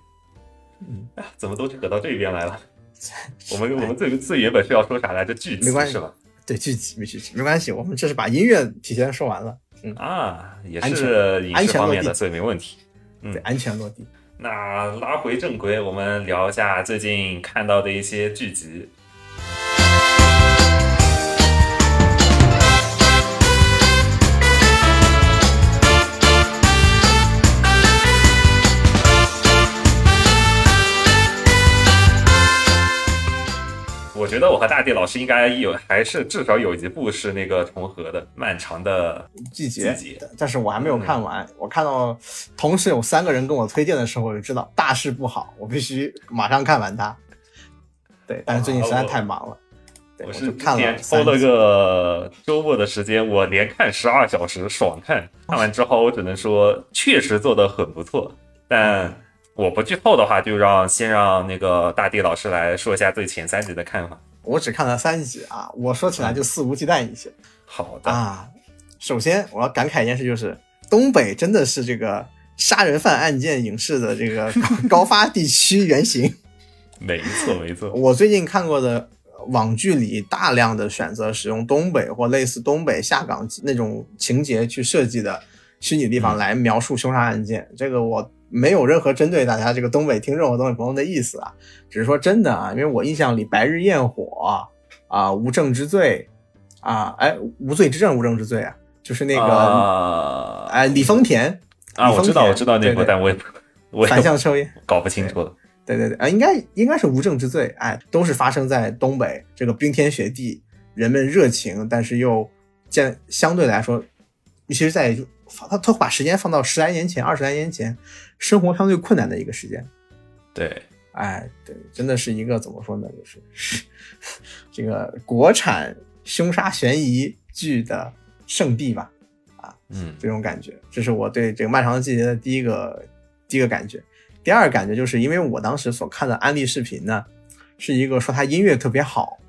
嗯，啊怎么都扯到这边来了？我们我们最最原本是要说啥来着？剧集没关系是吧？对剧集没剧集没关系，我们这是把音乐提前说完了，嗯，啊，也安是影视方面的，所以没问题。嗯对，安全落地。那拉回正轨，我们聊一下最近看到的一些剧集。觉得我和大地老师应该有，还是至少有一部是那个重合的，漫长的季节，季节但是我还没有看完。我看到同时有三个人跟我推荐的时候，我就知道大事不好，我必须马上看完它。对，但是最近实在太忙了，对，我是看了三抽了个周末的时间，我连看十二小时，爽看。看完之后，我只能说确实做的很不错。但我不剧透的话，就让先让那个大地老师来说一下对前三集的看法。我只看了三集啊，我说起来就肆无忌惮一些好的，啊。首先我要感慨一件事，就是东北真的是这个杀人犯案件影视的这个高 高发地区原型。没错没错，我最近看过的网剧里，大量的选择使用东北或类似东北下岗那种情节去设计的虚拟地方来描述凶杀案件。这个我没有任何针对大家这个东北听众和东北朋友的意思啊，只是说真的啊，因为我印象里《白日焰火》啊，无证之罪》啊，哎，无罪之证，无证之罪啊，就是那个、啊哎李丰田啊，我知道我知道那部，对对但我也我反向抽烟。搞不清楚了。对对对，啊，应该应该是无证之罪，哎，都是发生在东北这个冰天雪地，人们热情，但是又见相对来说，其实在他他把时间放到十来年前、二十来年前，生活相对困难的一个时间，对，哎，对，真的是一个怎么说呢，就是 这个国产凶杀悬疑剧的圣地吧，啊嗯这种感觉，这是我对这个漫长的季节的第一个第一个感觉。第二个感觉就是因为我当时所看的安利视频呢，是一个说他音乐特别好，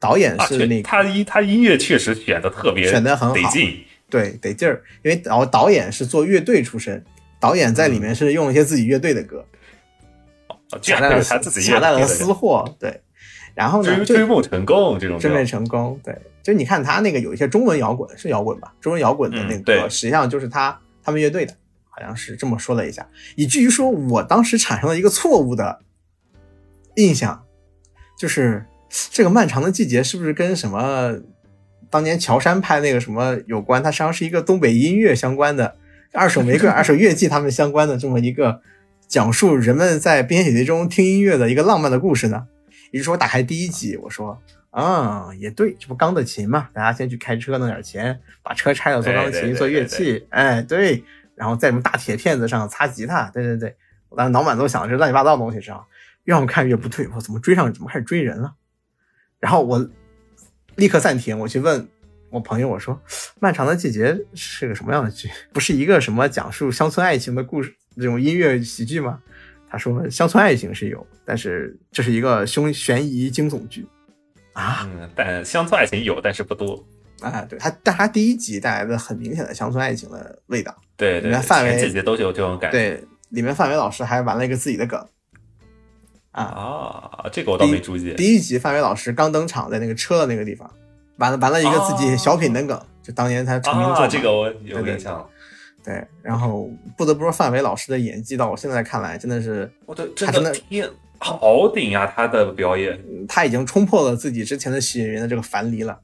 导演是那个、他音他音乐确实选的特别选的很好得劲。对得劲儿，因为导导演是做乐队出身，导演在里面是用了一些自己乐队的歌，夹带了他自己夹带了私货，对。然后呢，就追追梦成功这种追梦成功。对，就你看他那个有一些中文摇滚是摇滚吧，中文摇滚的那个嗯实际上就是他他们乐队的，好像是这么说了一下，以至于说我当时产生了一个错误的印象，就是这个漫长的季节是不是跟什么当年乔杉拍那个什么有关？它实际上是一个东北音乐相关的，二手玫瑰、二手乐器他们相关的这么一个讲述人们在冰天雪地中听音乐的一个浪漫的故事呢？于是我打开第一集，我说啊，也对，这不钢的琴嘛，大家先去开车弄点钱，把车拆了做钢琴、做乐器，哎，对，然后在什么大铁片子上擦吉他，对对对，我当时脑满都想的是乱七八糟的东西上，越往看越不对，我怎么追上，怎么开始追人了？然后我立刻暂停，我去问我朋友，我说《漫长的季节》是个什么样的剧？不是一个什么讲述乡村爱情的故事这种音乐喜剧吗？他说乡村爱情是有，但是这是一个凶悬疑惊悚剧啊。嗯，但乡村爱情有，但是不多。啊，对他，但他第一集带来的很明显的乡村爱情的味道。对对，里面范围前几集都是有这种感觉。对，里面范伟老师还玩了一个自己的梗。啊，啊，这个我倒没注意。第一集范伟老师刚登场，在那个车的那个地方，完了完了一个自己小品的梗，就当年他成名作、啊，这个我有印象。对，然后不得不说范伟老师的演技，到我现在看来真的是，我的真的好顶啊！他的表演嗯他已经冲破了自己之前的喜剧演员的这个樊篱了，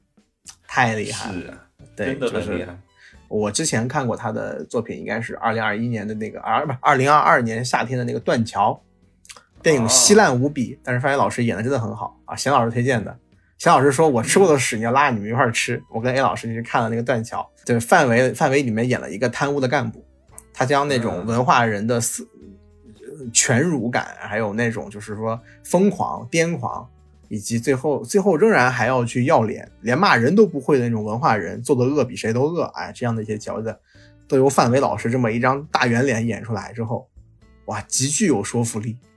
太厉害了。是对，真的就是很厉害。我之前看过他的作品，应该是二零二一年的那个，二不二零二二年夏天的那个《断桥》，电影哦稀烂无比，但是范伟老师演的真的很好啊，贤老师推荐的。贤老师说：“我吃过的屎，你要拉着你们一块儿吃。”我跟 A 老师去看了那个《断桥》，对，范伟范伟里面演了一个贪污的干部，他将那种嗯文化人的思、呃权辱感，还有那种就是说疯狂、癫狂，以及最后最后仍然还要去要脸，连骂人都不会的那种文化人，做的恶比谁都恶，哎，这样的一些角色，都由范伟老师这么一张大圆脸演出来之后，哇，极具有说服力，嗯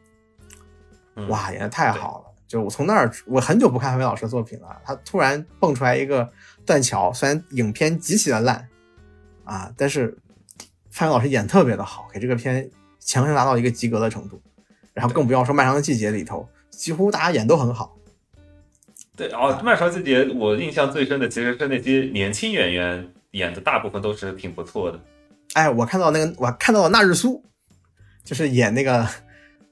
哇，演的太好了。就我从那儿，我很久不看范伟老师的作品了，他突然蹦出来一个断桥，虽然影片极其的烂啊，但是范伟老师演得特别的好，给这个片强行达到一个及格的程度。然后更不要说《漫长的季节》里头，几乎大家演都很好。对哦，漫长季节我印象最深的其实是那些年轻演员演的，大部分都是挺不错的。哎，我看到那个，我看到了纳日苏，就是演那个，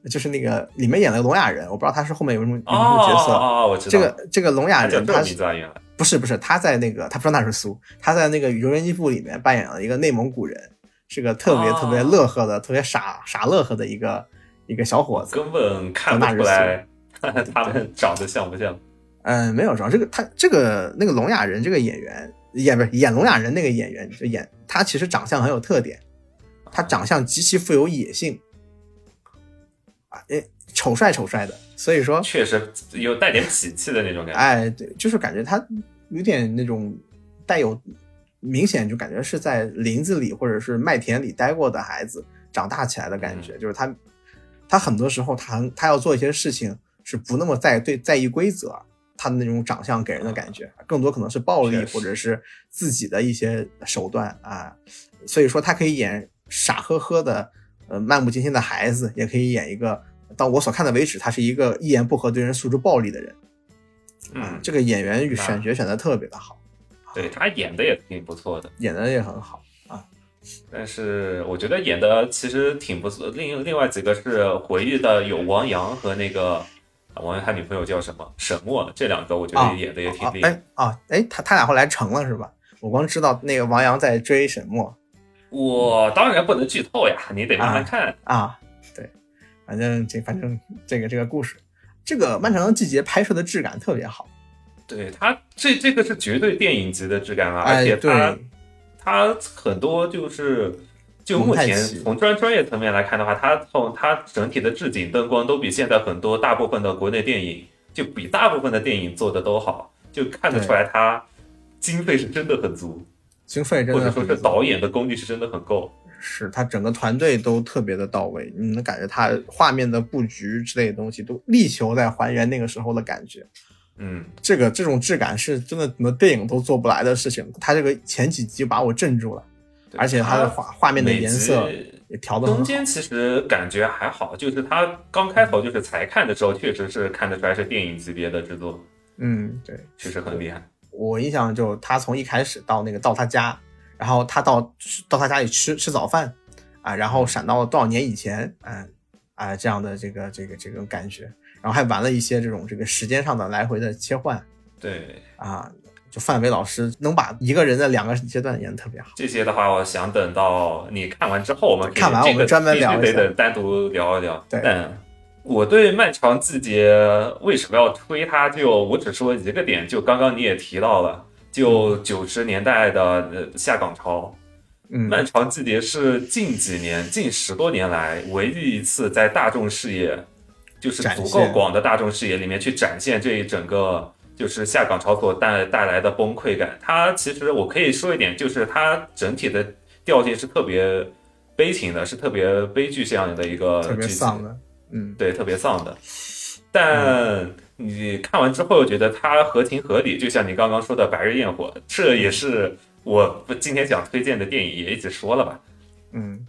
就是那个里面演了个聋哑人，我不知道他是后面有什么有什么角色。哦哦，我知道这个这个聋哑人，他不是不是他在那个他不是纳日苏，他在那个《宇宙人机部》里面扮演了一个内蒙古人，是个特别哦特别乐呵的、特别傻傻乐呵的一个一个小伙子。根本看不出来 他们长得像不像。嗯，没有，主要这个他这个那个聋哑人这个演员演不是演聋哑人那个演员就演他其实长相很有特点，他长相极其富有野性，啊，诶，丑帅丑帅的，所以说，确实有带点痞气的那种感觉。哎，对，就是感觉他有点那种带有明显就感觉是在林子里或者是麦田里待过的孩子长大起来的感觉，就是他他很多时候他他要做一些事情是不那么在对在意规则。他的那种长相给人的感觉，更多可能是暴力或者是自己的一些手段啊，所以说他可以演傻呵呵的呃漫不经心的孩子，也可以演一个到我所看的为止，他是一个一言不合对人诉诸暴力的人。嗯，这个演员那选角选的特别的好，对他演的也挺不错的，演的也很好啊。但是我觉得演的其实挺不错。另另外几个是回忆的有王阳和那个王阳他女朋友叫什么沈墨，这两个我觉得演的也挺啊厉害。哎啊哎，他他俩后来成了是吧？我光知道那个王阳在追沈墨我当然不能剧透呀，你得慢慢看。啊，对，反正这反正这个这个故事，这个漫长的季节拍摄的质感特别好，对它这这个是绝对电影级的质感啊，哎而且他、对。他很多就是。就目前从专专业层面来看的话，它从它整体的置景、灯光都比现在很多大部分的国内电影，就比大部分的电影做的都好，就看得出来它经费是真的很足，经费真或者说是导演的功力是真的很够。是他整个团队都特别的到位，你能感觉他画面的布局之类的东西都力求在还原那个时候的感觉。嗯，这个这种质感是真的，什么电影都做不来的事情。他这个前几集把我镇住了，而且他的画画面的颜色也调的。中间其实感觉还好，就是他刚开头就是才看的时候，确实是看得出来是电影级别的制作，嗯，对确实很厉害。我印象就他从一开始到那个到他家，然后他到到他家里吃吃早饭，啊，然后闪到了多少年以前，嗯啊这样的这个这个这种感觉，然后还玩了一些这种这个时间上的来回的切换对啊。就范伟老师能把一个人的两个阶段演得特别好。这些的话，我想等到你看完之后，我们看完我们专门聊一下得等单独聊一聊。对但我对《漫长季节》为什么要推它？就我只说一个点，就刚刚你也提到了，就九十年代的呃下岗潮，嗯，漫长季节是近几年、近十多年来唯一一次在大众视野，就是足够广的大众视野里面去展现这一整个就是下岗潮所带带来的崩溃感。它其实我可以说一点，就是它整体的调性是特别悲情的，是特别悲剧这样的一个特别剧集丧的，嗯，对，特别丧的。但你看完之后觉得它合情合理，就像你刚刚说的《白日焰火》，这也是我今天想推荐的电影，也一起说了吧。嗯，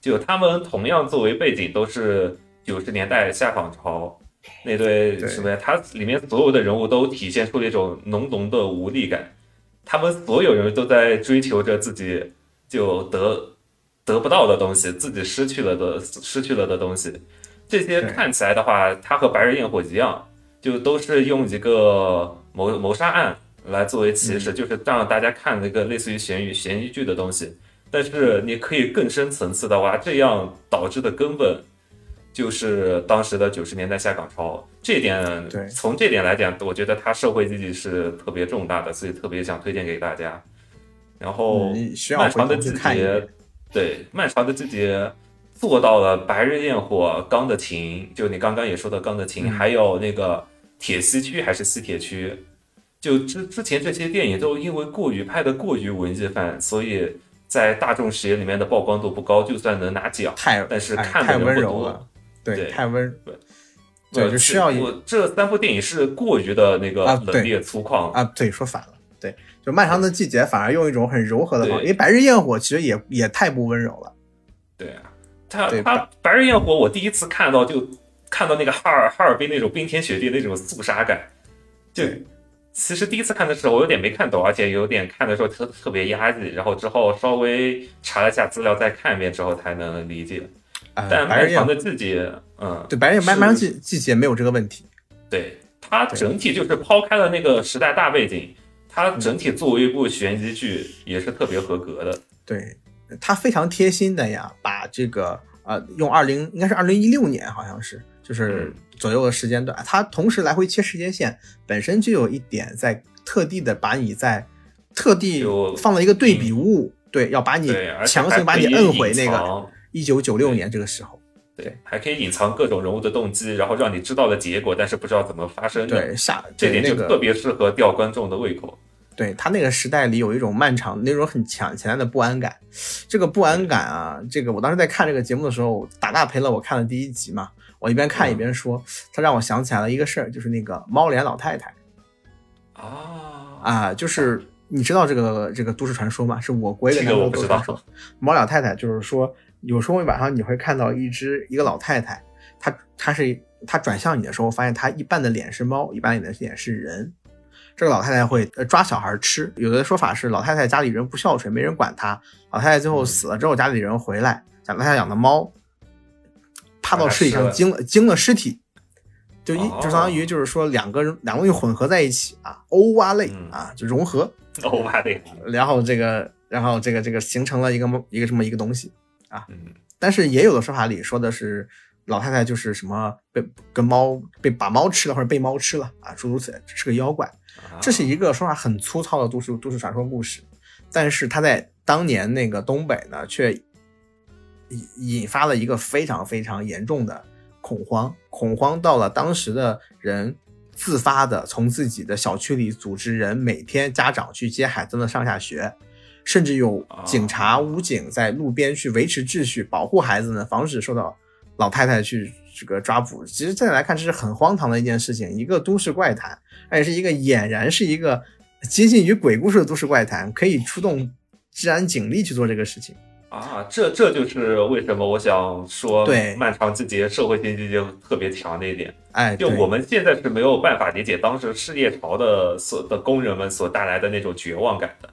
就他们同样作为背景，都是九十年代下岗潮那对对什么呀？它里面所有的人物都体现出了一种浓浓的无力感，他们所有人都在追求着自己就得得不到的东西，自己失去了的失去了的东西。这些看起来的话，它和《白日焰火》一样，就都是用一个谋谋杀案来作为起始，就是让大家看那个类似于悬疑悬疑剧的东西。但是你可以更深层次的话，这样导致的根本就是当时的九十年代下岗潮。这点从这点来讲，我觉得它社会意义是特别重大的，所以特别想推荐给大家。然后漫长的季节对漫长的季节做到了白日焰火、钢的琴，就你刚刚也说的钢的琴，嗯。还有那个铁西区还是西铁区，就之之前这些电影都因为过于拍的过于文艺范，所以在大众视野里面的曝光度不高，就算能拿奖，太但是看的人不多。温柔了。，对，对。太温对。对，就需要一我这三部电影是过于的那个冷冽粗犷，啊，对，说反了，对，就漫长的季节反而用一种很柔和的方式，因为白日焰火其实也也太不温柔了，对啊，他他《白日焰火》，我第一次看到就看到那个哈尔哈尔滨那种冰天雪地那种肃杀感，就其实第一次看的时候我有点没看懂，而且有点看的时候特特别压抑，然后之后稍微查了一下资料再看一遍之后才能理解。啊，但漫长的季节，嗯，对白日是漫漫长季季节没有这个问题，对它整体就是抛开了那个时代大背景，它嗯整体作为一部悬疑剧也是特别合格的。对，他非常贴心的呀，把这个呃用二零应该是二零一六年好像是就是嗯左右的时间段，他同时来回切时间线，本身就有一点在特地的把你在特地就放了一个对比物，对，要把你强行把你摁回那个一九九六年这个时候。对，还可以隐藏各种人物的动机，然后让你知道了结果，但是不知道怎么发生。，对，下这点就特别适合吊观众的胃口。对他那个时代里有一种漫长那种很强强烈的不安感，这个不安感啊，这个我当时在看这个节目的时候，大大陪了我看了第一集嘛，我一边看一边说，他让我想起来了一个事儿，就是那个猫脸老太太啊啊，就是你知道这个这个都市传说吗？是我国一个这南个我不知道方都市传说，猫脸老太太就是说，有时候晚上你会看到一只一个老太太，她她是她转向你的时候，发现她一半的脸是猫，一半的脸是人。这个老太太会呃抓小孩吃，有的说法是老太太家里人不孝顺，没人管她。老太太最后死了之后，家里人回来，老太太养的猫趴到尸体上惊了惊了尸体，就一哦。就相当于就是说两个人两个东西混合在一起啊，欧蛙类嗯啊就融合，欧巴类，然后这个然后这个这个形成了一个猫一个这么一个东西。啊，但是也有的说法里说的是老太太就是什么被跟猫被把猫吃了或者被猫吃了啊，诸如此类，是个妖怪。啊这是一个说法很粗糙的都市都市传说故事，但是它在当年那个东北呢，却引引发了一个非常非常严重的恐慌，恐慌到了当时的人自发的从自己的小区里组织人每天家长去接孩子们上下学，甚至有警察、武警在路边去维持秩序，保护孩子们，防止受到老太太去这个抓捕。其实现在来看，这是很荒唐的一件事情，一个都市怪谈，而且是一个俨然是一个接近于鬼故事的都市怪谈，可以出动治安警力去做这个事情。啊，这这就是为什么我想说，对漫长季节社会经济就特别强的一点。哎，就我们现在是没有办法理解当时失业潮的所的工人们所带来的那种绝望感的。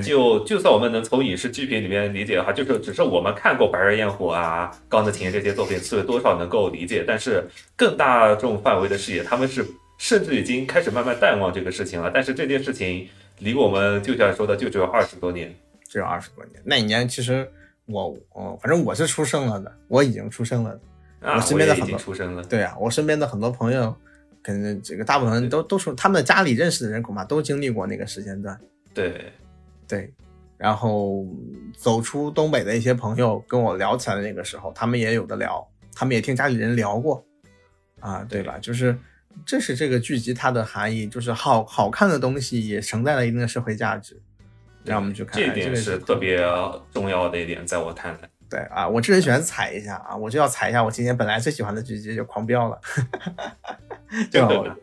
对就就算我们能从影视剧品里面理解的话，就是只是我们看过《白日焰火》啊、《钢的琴》这些作品，所以多少能够理解。但是更大众范围的视野，他们是甚至已经开始慢慢淡忘这个事情了。但是这件事情离我们就像说的，就只有二十多年。只有二十多年。那一年其实我哦，反正我是出生了的，我已经出生了的。啊，我身边的很多出生了。对啊，我身边的很多朋友，可能这个大部分人都都是他们家里认识的人，恐怕都经历过那个时间段。对，对，然后走出东北的一些朋友跟我聊起来的那个时候，他们也有的聊，他们也听家里人聊过，啊，对吧？就是这是这个剧集它的含义，就是好好看的东西也承载了一定的社会价值，让我们去看。这点是特别重要的一点，在我看来。对啊，我这人喜欢踩一下啊，我就要踩一下我今年本来最喜欢的剧集就《狂飙》了，对吧？我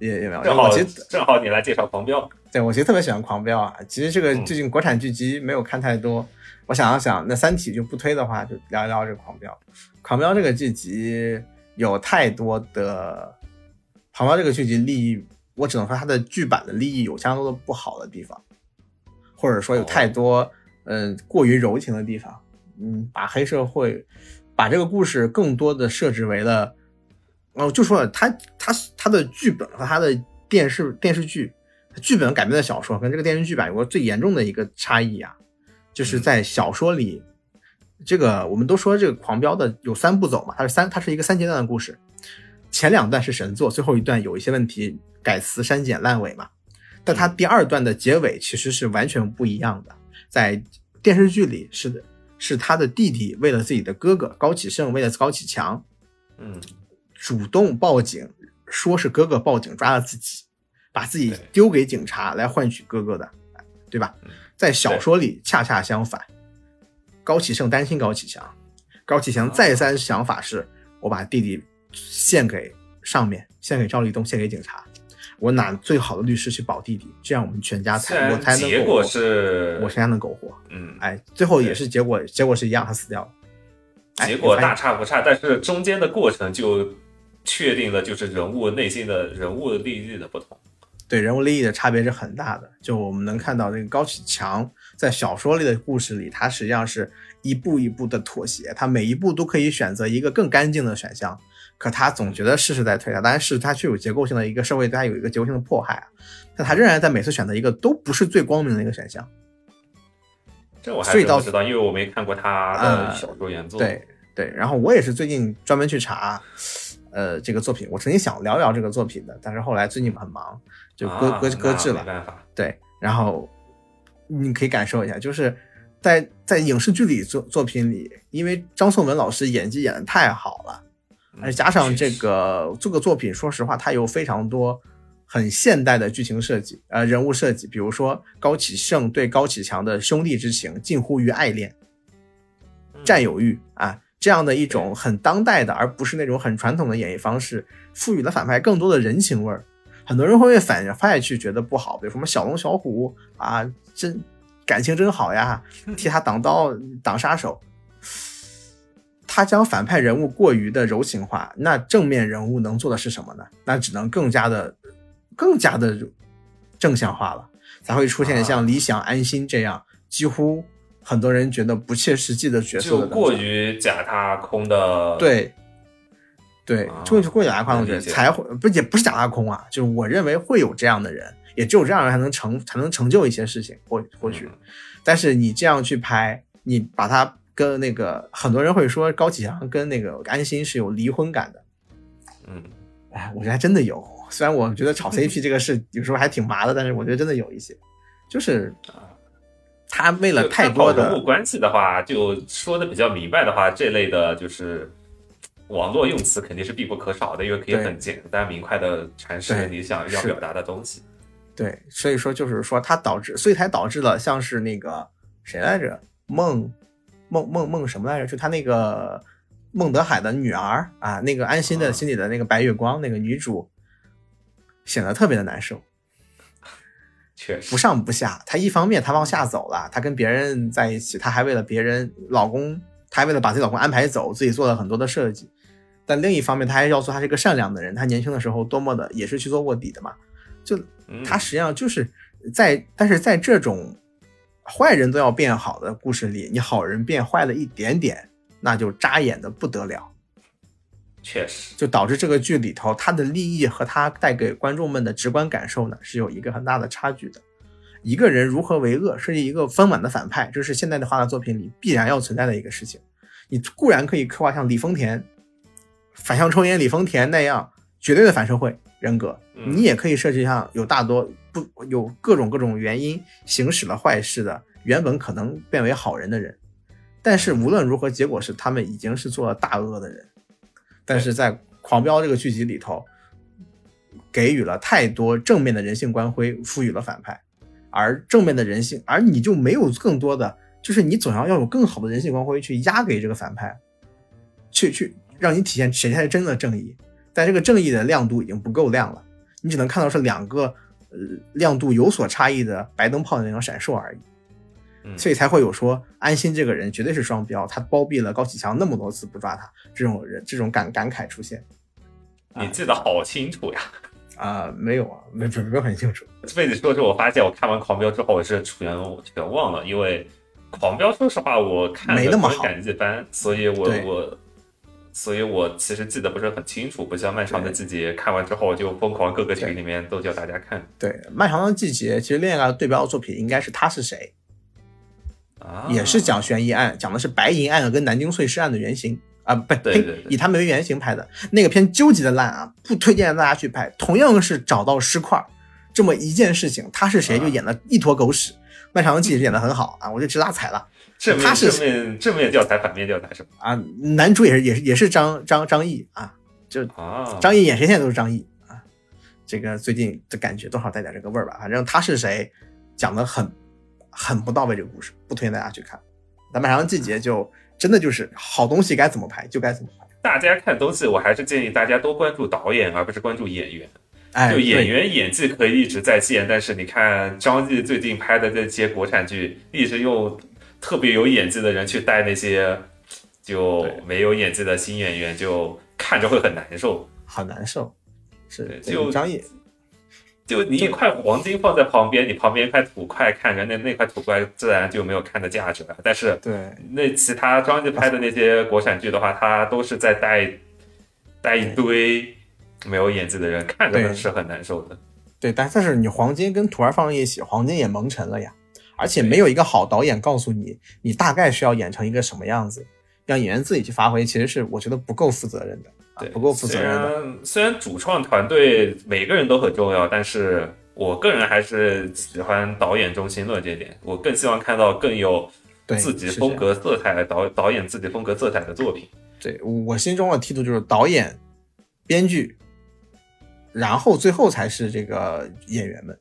也也没有。正好我其实正好你来介绍狂飙，对我其实特别喜欢狂飙啊。其实这个嗯最近国产剧集没有看太多，我想了想，那三体就不推的话，就聊一聊这个狂飙。狂飙这个剧集有太多的，狂飙这个剧集利益，我只能说它的剧版的利益有相当多的不好的地方，或者说有太多嗯、呃过于柔情的地方，嗯，把黑社会把这个故事更多的设置为了，哦，就说了，他他他的剧本和他的电视电视剧，剧本改编的小说跟这个电视剧版有个最严重的一个差异啊，就是在小说里，这个我们都说这个《狂飙》的有三步走嘛，它是三，它是一个三阶段的故事，前两段是神作，最后一段有一些问题改词删减烂尾嘛，但它第二段的结尾其实是完全不一样的，在电视剧里是的，是他的弟弟为了自己的哥哥高启盛，为了高启强，嗯，主动报警，说是哥哥报警抓了自己，把自己丢给警察来换取哥哥的，对吧嗯？在小说里恰恰相反，高启盛担心高启强，高启强再三想法是，我把弟弟献给上面，献给赵立东，献给警察，我拿最好的律师去保弟弟，这样我们全家才结果是我全家能苟活。嗯，哎，最后也是结果，结果是一样，他死掉了。哎结果大差不差，但是中间的过程就确定的，就是人物内心的人物利益的不同。对人物利益的差别是很大的。就我们能看到，这个高启强在小说里的故事里，他实际上是一步一步的妥协，他每一步都可以选择一个更干净的选项，可他总觉得事事在推他，当然是他具有结构性的一个社会对他有一个结构性的迫害啊，但他仍然在每次选择一个都不是最光明的一个选项。这我还所以到真不知道，因为我没看过他的呃小说原作。对对，然后我也是最近专门去查，呃，这个作品，我曾经想聊聊这个作品的，但是后来最近很忙，就搁啊搁搁置了没。办法，对，然后你可以感受一下，就是在在影视剧里作作品里，因为张颂文老师演技演的太好了，嗯而且加上这个这个作品，说实话，它有非常多很现代的剧情设计，呃，人物设计，比如说高启盛对高启强的兄弟之情近乎于爱恋、嗯占有欲啊，这样的一种很当代的，而不是那种很传统的演绎方式，赋予了反派更多的人情味儿。很多人会为反派去觉得不好，比如什么小龙小虎啊，真感情真好呀，替他挡刀挡杀手。他将反派人物过于的柔情化，那正面人物能做的是什么呢？那只能更加的、更加的正向化了，才会出现像理想、安心这样几乎很多人觉得不切实际的角色就过于假大空的。，对，对啊，过于过于假大空的人能理解才会不也不是假大空啊，就是我认为会有这样的人，也只有这样的人才能成才能成就一些事情，或或许。嗯但是你这样去拍，你把它跟那个很多人会说高启强跟那个安心是有离婚感的，嗯，哎，我觉得还真的有。虽然我觉得炒 CP 这个事有时候还挺麻的，但是我觉得真的有一些，就是他为了太多的人物关系的话，就说的比较明白的话，这类的就是网络用词肯定是必不可少的，因为可以很简单明快的阐释你想要表达的东西。对，所以说就是说它导致，所以才导致了像是那个谁来着，孟孟孟孟什么来着？就他那个孟德海的女儿啊，那个安心的啊心里的那个白月光，那个女主显得特别的难受，确实不，上不下。她一方面她往下走了，她跟别人在一起，她还为了别人老公，她还为了把自己老公安排走，自己做了很多的设计。但另一方面，她还要说她是一个善良的人，她年轻的时候多么的也是去做卧底的嘛，就嗯他实际上就是在，但是在这种坏人都要变好的故事里，你好人变坏了一点点，那就扎眼的不得了，确实，就导致这个剧里头他的利益和他带给观众们的直观感受呢是有一个很大的差距的。一个人如何为恶，是一个丰满的反派，这是现代的画的作品里必然要存在的一个事情。你固然可以刻画像李丰田、反向抽烟李丰田那样绝对的反社会人格，嗯你也可以设计像有大多不有各种各种原因行使了坏事的，原本可能变为好人的人，但是无论如何，结果是他们已经是做了大恶的人。但是在《狂飙》这个剧集里头，给予了太多正面的人性光辉，赋予了反派，而正面的人性，而你就没有更多的，就是你总要要有更好的人性光辉去压给这个反派，去去让你体现谁才是真的正义。但这个正义的亮度已经不够亮了，你只能看到是两个呃亮度有所差异的白灯泡的那种闪烁而已。嗯所以才会有说安心这个人绝对是双标，他包庇了高启强那么多次不抓他，这种人这种感感慨出现你记得好清楚呀！啊、没有啊，没没没有很清楚。这被你说之后，我发现我看完《狂飙》之后，我是全全忘了，因为《狂飙》说实话我看的没那么好感觉一般，所以我我。所以我其实记得不是很清楚，不像《漫长的季节》看完之后就疯狂各个群里面都叫大家看对，漫长的季节其实恋爱对标作品应该是他是谁，啊，也是讲悬疑案，讲的是白银案跟南京碎尸案的原型啊，不，呸对对对以他们为原型拍的那个片究极的烂啊，不推荐大家去拍。同样是找到尸块这么一件事情，他是谁就演的一坨狗屎。漫长的季节演的很好啊，我就直拉踩了正面他是正面正面教材，反面教材是吧？啊。男主也是也是也是张张张译啊，就啊，张译演谁现在都是张译啊。这个最近的感觉多少带点这个味儿吧。反正他是谁讲的很很不到位，这个故事不推荐大家去看。咱漫长的季节就真的就是好东西该怎么拍就该怎么拍。大家看东西，我还是建议大家多关注导演，而不是关注演员。哎，就演员演技可以一直在线，但是你看张译最近拍的这些国产剧，一直用特别有演技的人去带那些就没有演技的新演员，就看着会很难受。好难受。是就张译，就你一块黄金放在旁边，你旁边一块土块看着，那那块土块自然就没有看的价值了。但是对那其他张译拍的那些国产剧的话，他都是在带带一堆没有演技的人，看着是很难受的。对，但但是你黄金跟土儿放在一起，黄金也蒙尘了呀。而且没有一个好导演告诉你，你大概需要演成一个什么样子，让演员自己去发挥，其实是我觉得不够负责任的，啊对，不够负责任。虽然虽然主创团队每个人都很重要，但是我个人还是喜欢导演中心论这一点。我更希望看到更有，自己风格色彩的导导演自己风格色彩的作品。对我心中的梯度就是导演、编剧，然后最后才是这个演员们，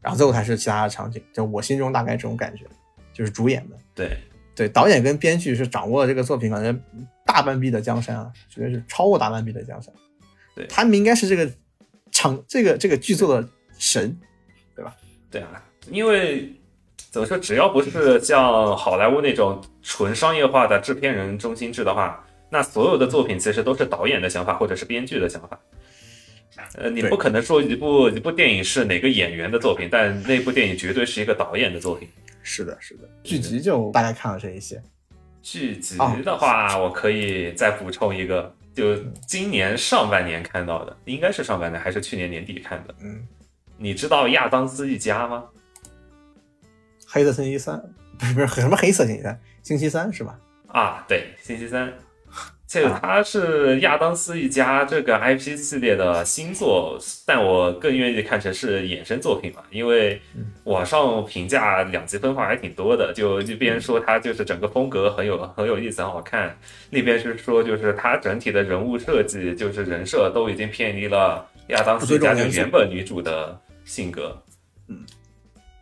然后最后才是其他的场景。就我心中大概这种感觉，就是主演们。对，对，导演跟编剧是掌握了这个作品感觉大半壁的江山啊，绝对是超过大半壁的江山。对他们应该是这个场这个这个剧作的神。对吧？对啊，因为怎么说，只要不是像好莱坞那种纯商业化的制片人中心制的话，那所有的作品其实都是导演的想法或者是编剧的想法。呃，你不可能说一部一部电影是哪个演员的作品，但那部电影绝对是一个导演的作品。是的，是的。剧集就大概看了这一些。剧集哦的话，我可以再补充一个，就今年上半年看到的，应该是上半年还是去年年底看的。嗯，你知道亚当斯一家吗？黑色星期三不是不是什么黑色星期三，星期三是吧？啊，对，星期三。这个它是亚当斯一家这个 IP 系列的新作，但我更愿意看成是衍生作品嘛，因为网上评价两极分化还挺多的，就一边说它就是整个风格很有很有意思，很好看，那边是说就是它整体的人物设计就是人设都已经偏离了亚当斯一家就原本女主的性格。嗯，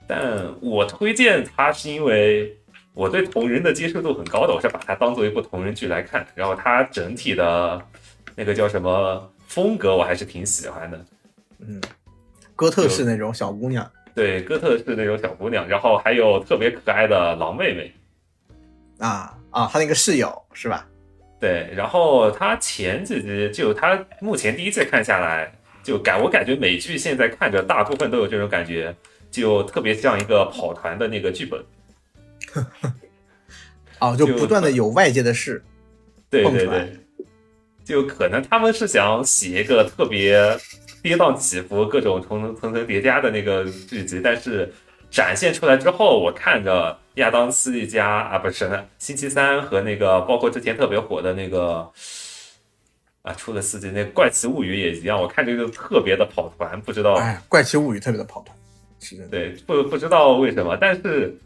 但我推荐它是因为。我对同人的接受度很高的，我是把它当做一部同人剧来看，然后它整体的那个叫什么风格，我还是挺喜欢的。嗯，哥特式那种小姑娘，对，哥特式那种小姑娘，然后还有特别可爱的狼妹妹。啊啊，她那个室友是吧？对，然后她前几集就她目前第一季看下来，就感我感觉美剧现在看着大部分都有这种感觉，就特别像一个跑团的那个剧本。哦，就就不断的有外界的事，对对对，就可能他们是想写一个特别跌宕起伏、各种层层层层叠加的那个剧集，但是展现出来之后，我看着亚当斯一家啊，不是，星期三和那个包括之前特别火的那个啊，出了四季那《怪奇物语》也一样，我看这个特别的跑团，不知道哎，怪奇物语特别的跑团，是的。对，不不知道为什么，但是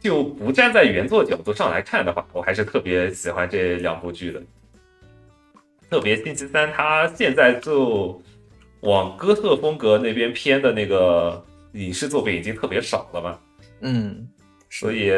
就不站在原作角度上来看的话，我还是特别喜欢这两部剧的。特别星期三，它现在就往哥特风格那边偏的那个影视作品已经特别少了嘛，嗯，所以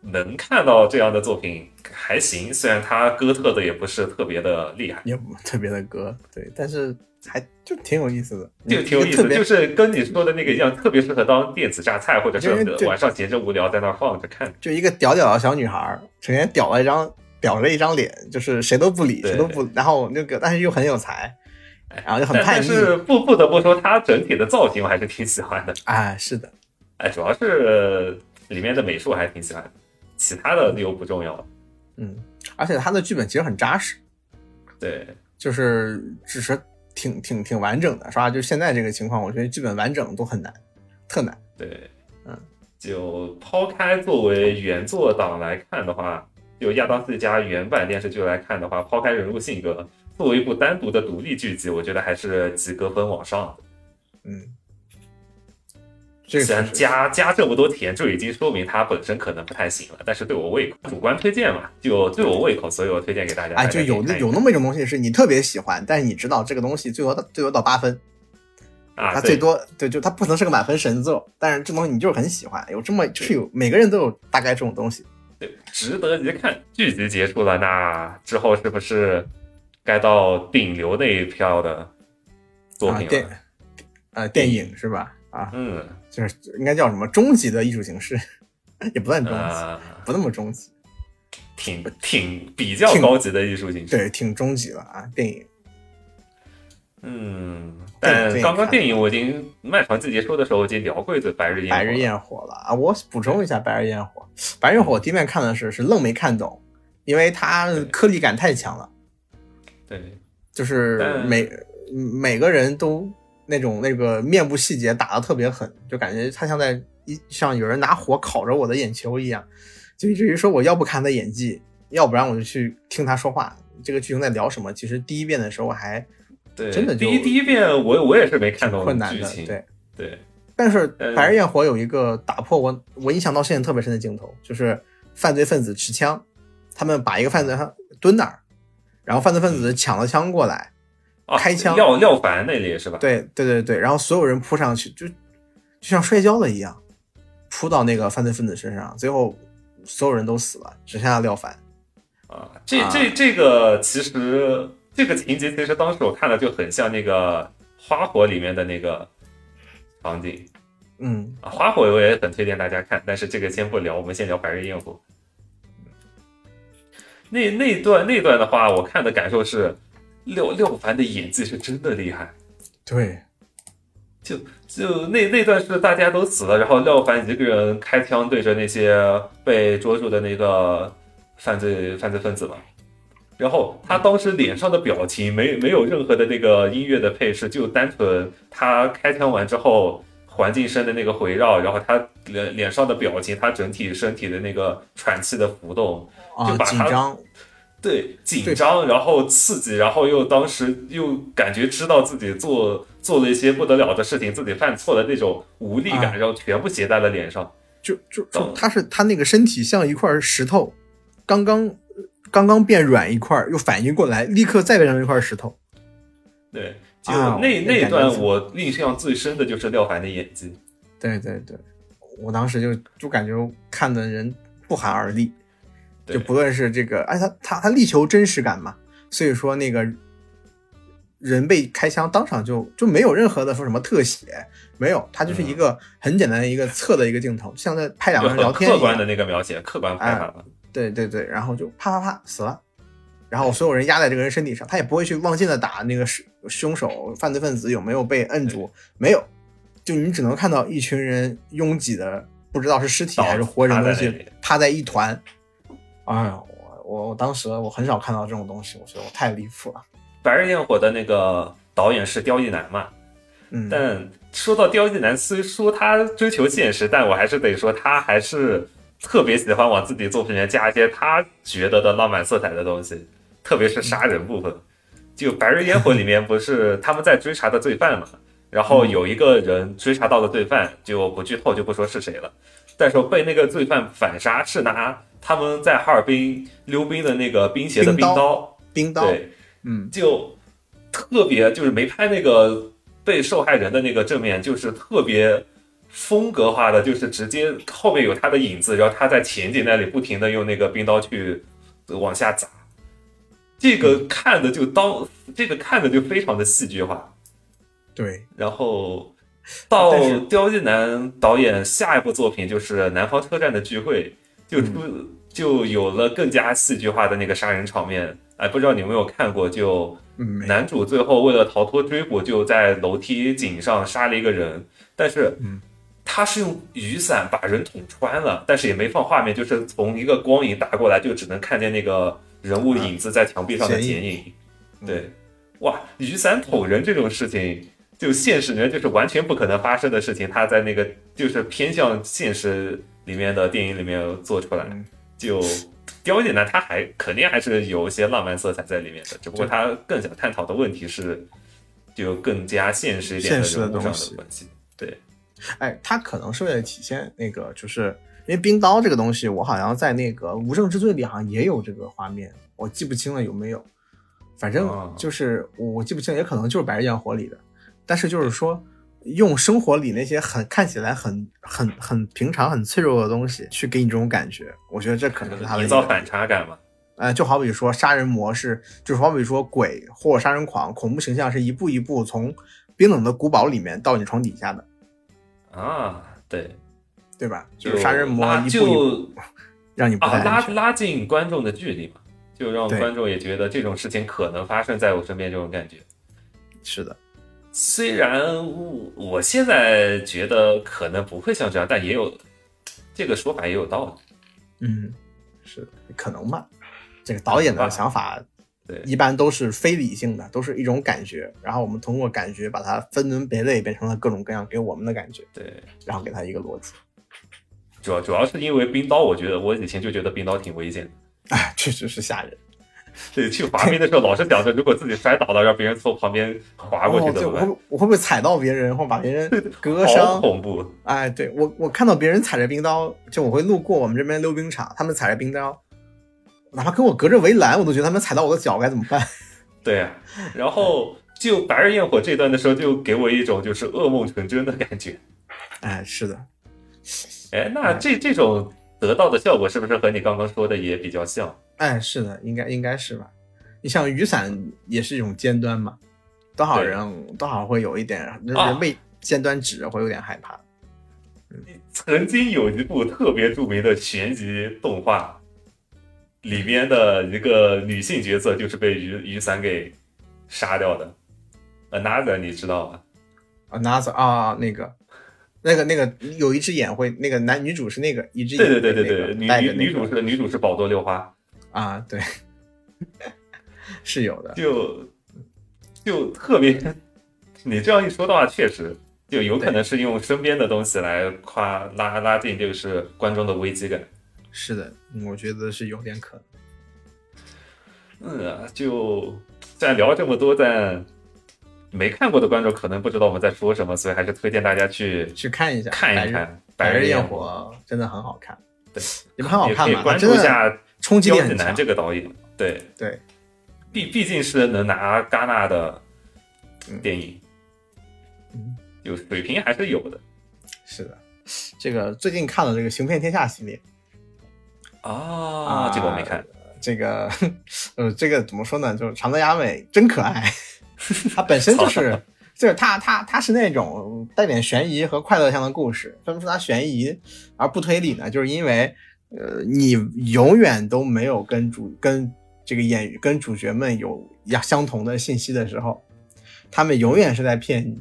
能看到这样的作品还行，虽然他哥特的也不是特别的厉害，也不特别的哥，对，但是还就挺有意思的，就挺有意思，就是跟你说的那个一样，特别适合当电子榨菜，或者是晚上闲着无聊在那放着看。就一个屌屌的小女孩，成天屌了一张屌了一张脸，就是谁都不理，谁都不，然后那个但是又很有才，然后就很叛逆。但是不不得不说，她整体的造型我还是挺喜欢的。哎，是的，哎，主要是里面的美术还挺喜欢的。其他的又不重要了，嗯，而且他的剧本其实很扎实，对，就是只是挺挺挺完整的，是吧？就现在这个情况，我觉得剧本完整都很难，特难。对，嗯，就抛开作为原作党来看的话，就亚当斯加原版电视剧来看的话，抛开人物性格，作为一部单独的独立剧集，我觉得还是及格分往上的，嗯。虽然加加这么多甜，就已经说明它本身可能不太行了。但是对我胃口，主观推荐嘛，就对我胃口，所以我推荐给大家。哎，就有那有那么一种东西是你特别喜欢，但是你知道这个东西最多最多到八分啊，它最多对，就它不能是个满分神作，但是这东西你就是很喜欢，有这么就是有每个人都有大概这种东西，对，值得一看。剧集结束了，那之后是不是该到顶流那一票的作品了？呃，电影是吧？啊，嗯。就是应该叫什么终极的艺术形式，也不算终极，不那么终极，挺挺比较高级的艺术形式，对，挺终极了啊！电影，嗯，但刚刚电影我已经漫长季结束的时候已经聊过一次《白日焰白日焰火》了啊！我补充一下，《白日焰火》，《白日焰火》我第一遍看的是是愣没看懂，因为它颗粒感太强了，对，就是每每个人都。那种那个面部细节打的特别狠，就感觉他像在一像有人拿火烤着我的眼球一样，就以至于说我要不看他演技，要不然我就去听他说话。这个剧情在聊什么？其实第一遍的时候还对真的第一第一遍我我也是没看懂困难的，对对。但是《白日焰火》有一个打破我我印象到现在特别深的镜头，就是犯罪分子持枪，他们把一个犯罪犯蹲那儿，然后犯罪分子抢了枪过来。开枪廖廖凡那里是吧？对对对对，然后所有人扑上去，就就像摔跤了一样，扑到那个犯罪分子身上，最后所有人都死了，只剩下廖凡。啊，这这这个其实这个情节其实当时我看了就很像那个花火里面的那个场景。嗯，花火我也很推荐大家看，但是这个先不聊，我们先聊白日焰火。那那段那段的话，我看的感受是。廖廖凡的演技是真的厉害，对，就就那那段是大家都死了，然后廖凡一个人开枪对着那些被捉住的那个犯罪犯罪分子嘛，然后他当时脸上的表情没没有任何的那个音乐的配饰，就单纯他开枪完之后环境声的那个回绕，然后他脸脸上的表情，他整体身体的那个喘气的浮动，就把他。对，紧张，然后刺激，然后又当时又感觉知道自己做做了一些不得了的事情，自己犯错的那种无力感，然后全部写在了脸上。就就就他是他那个身体像一块石头，刚刚刚刚变软一块，又反应过来，立刻再变成一块石头。对，就那那段我印象最深的就是廖凡的演技。对对对，我当时就就感觉看的人不寒而栗。就不论是这个，哎，他他他力求真实感嘛，所以说那个人被开枪当场就就没有任何的说什么特写，没有，他就是一个很简单的一个侧的一个镜头，像在拍两个人聊天一样客观的那个描写，客观拍法了。对对对，然后就啪啪啪死了，然后所有人压在这个人身体上，他也不会去望进的打那个凶凶手犯罪分子有没有被摁住，没有，就你只能看到一群人拥挤的，不知道是尸体还是活人东西趴在一团。哎呀，我我我当时我很少看到这种东西，我觉得我太离谱了。《白日焰火》的那个导演是刁亦男嘛？嗯，但说到刁亦男，虽说他追求现实，但我还是得说他还是特别喜欢往自己作品里面加一些他觉得的浪漫色彩的东西，特别是杀人部分。就《白日焰火》里面不是他们在追查的罪犯嘛？然后有一个人追查到了罪犯，就不剧透就不说是谁了，但是被那个罪犯反杀是拿。他们在哈尔滨溜冰的那个冰鞋的冰刀，冰刀，对，嗯，就特别就是没拍那个被受害人的那个正面，就是特别风格化的，就是直接后面有他的影子，然后他在前景那里不停的用那个冰刀去往下砸，这个看的就当这个看的就非常的戏剧化。对，然后到刁亦男导演下一部作品就是《南方车站的聚会》，就出、就有了更加戏剧化的那个杀人场面。哎，不知道你有没有看过？就男主最后为了逃脱追捕，就在楼梯井上杀了一个人，但是嗯他是用雨伞把人捅穿了，但是也没放画面，就是从一个光影打过来，就只能看见那个人物影子在墙壁上的剪影。嗯对，哇，雨伞捅人这种事情，就现实里面就是完全不可能发生的事情，他在那个就是偏向现实里面的电影里面做出来，嗯就刁亦男他还肯定还是有一些浪漫色彩在里面的，只不过他更想探讨的问题是，就更加现实一点现实的人物上东西的关系。对，哎，他可能是为了体现那个，就是因为冰刀这个东西，我好像在那个《无证之罪》里好像也有这个画面，我记不清了有没有。反正哦就是我我记不清，也可能就是《白日焰火》里的。但是就是说，用生活里那些很看起来很很很平常、很脆弱的东西，去给你这种感觉，我觉得这可能是他的营造反差感嘛。呃，就好比说杀人魔是，就是好比说鬼或杀人狂、恐怖形象是一步一步从冰冷的古堡里面到你床底下的，啊，对，对吧？就是杀人魔一步一步就 让你不啊拉。拉近观众的距离嘛，就让观众也觉得这种事情可能发生在我身边这种感觉。是的，虽然我我现在觉得可能不会像这样，但也有这个说法也有道理。嗯，是的可能吧。这个导演的想法对一般都是非理性的，都是一种感觉，然后我们通过感觉把它分门别类，变成了各种各样给我们的感觉，对，然后给它一个逻辑。主要主要是因为冰刀，我觉得我以前就觉得冰刀挺危险的。哎，确实是吓人。对，去滑冰的时候老是想着，如果自己摔倒了，让别人从旁边滑过去哦，怎么办？就我会我会不会踩到别人，或把别人割好伤？恐怖！哎，对我我看到别人踩着冰刀，就我会路过我们这边溜冰场，他们踩着冰刀，哪怕跟我隔着围栏，我都觉得他们踩到我的脚该怎么办？对啊，然后就白日焰火这段的时候，就给我一种就是噩梦成真的感觉。哎，是的，哎，那这这种得到的效果是不是和你刚刚说的也比较像？哎，是的，应该应该是吧？你像雨伞也是一种尖端嘛，多少人多少会有一点人被尖端指会有点害怕。曾经有一部特别著名的悬疑动画，里边的一个女性角色就是被雨雨伞给杀掉的。Another，你知道吗？？Another 啊，那个。那个那个有一只眼会，那个男女主是那个一只眼对对对对那个对，女女主是女主是宝多六花，啊，对，是有的。就就特别，你这样一说的话，确实就有可能是用身边的东西来夸拉拉近就是观众的危机感。是的，嗯我觉得是有点可能。嗯啊，就虽然聊了这么多，但没看过的观众可能不知道我们在说什么，所以还是推荐大家去去看一下，看一看《白日焰火》，真的很好看。对，你们很好也看吗？可以关注一下冲击力很强。这个导演。对，对，毕毕竟是能拿戛纳的电影，嗯，有水平还是有的是的。这个最近看了这个《行骗天下》系列啊。这个我没看，这个呃，这个怎么说呢？就是长泽雅美真可爱，她本身就是。就是她，她，她是那种带点悬疑和快乐向的故事。为什么说它悬疑而不推理呢？就是因为，呃，你永远都没有跟主跟这个演员跟主角们有呀相同的信息的时候，他们永远是在骗你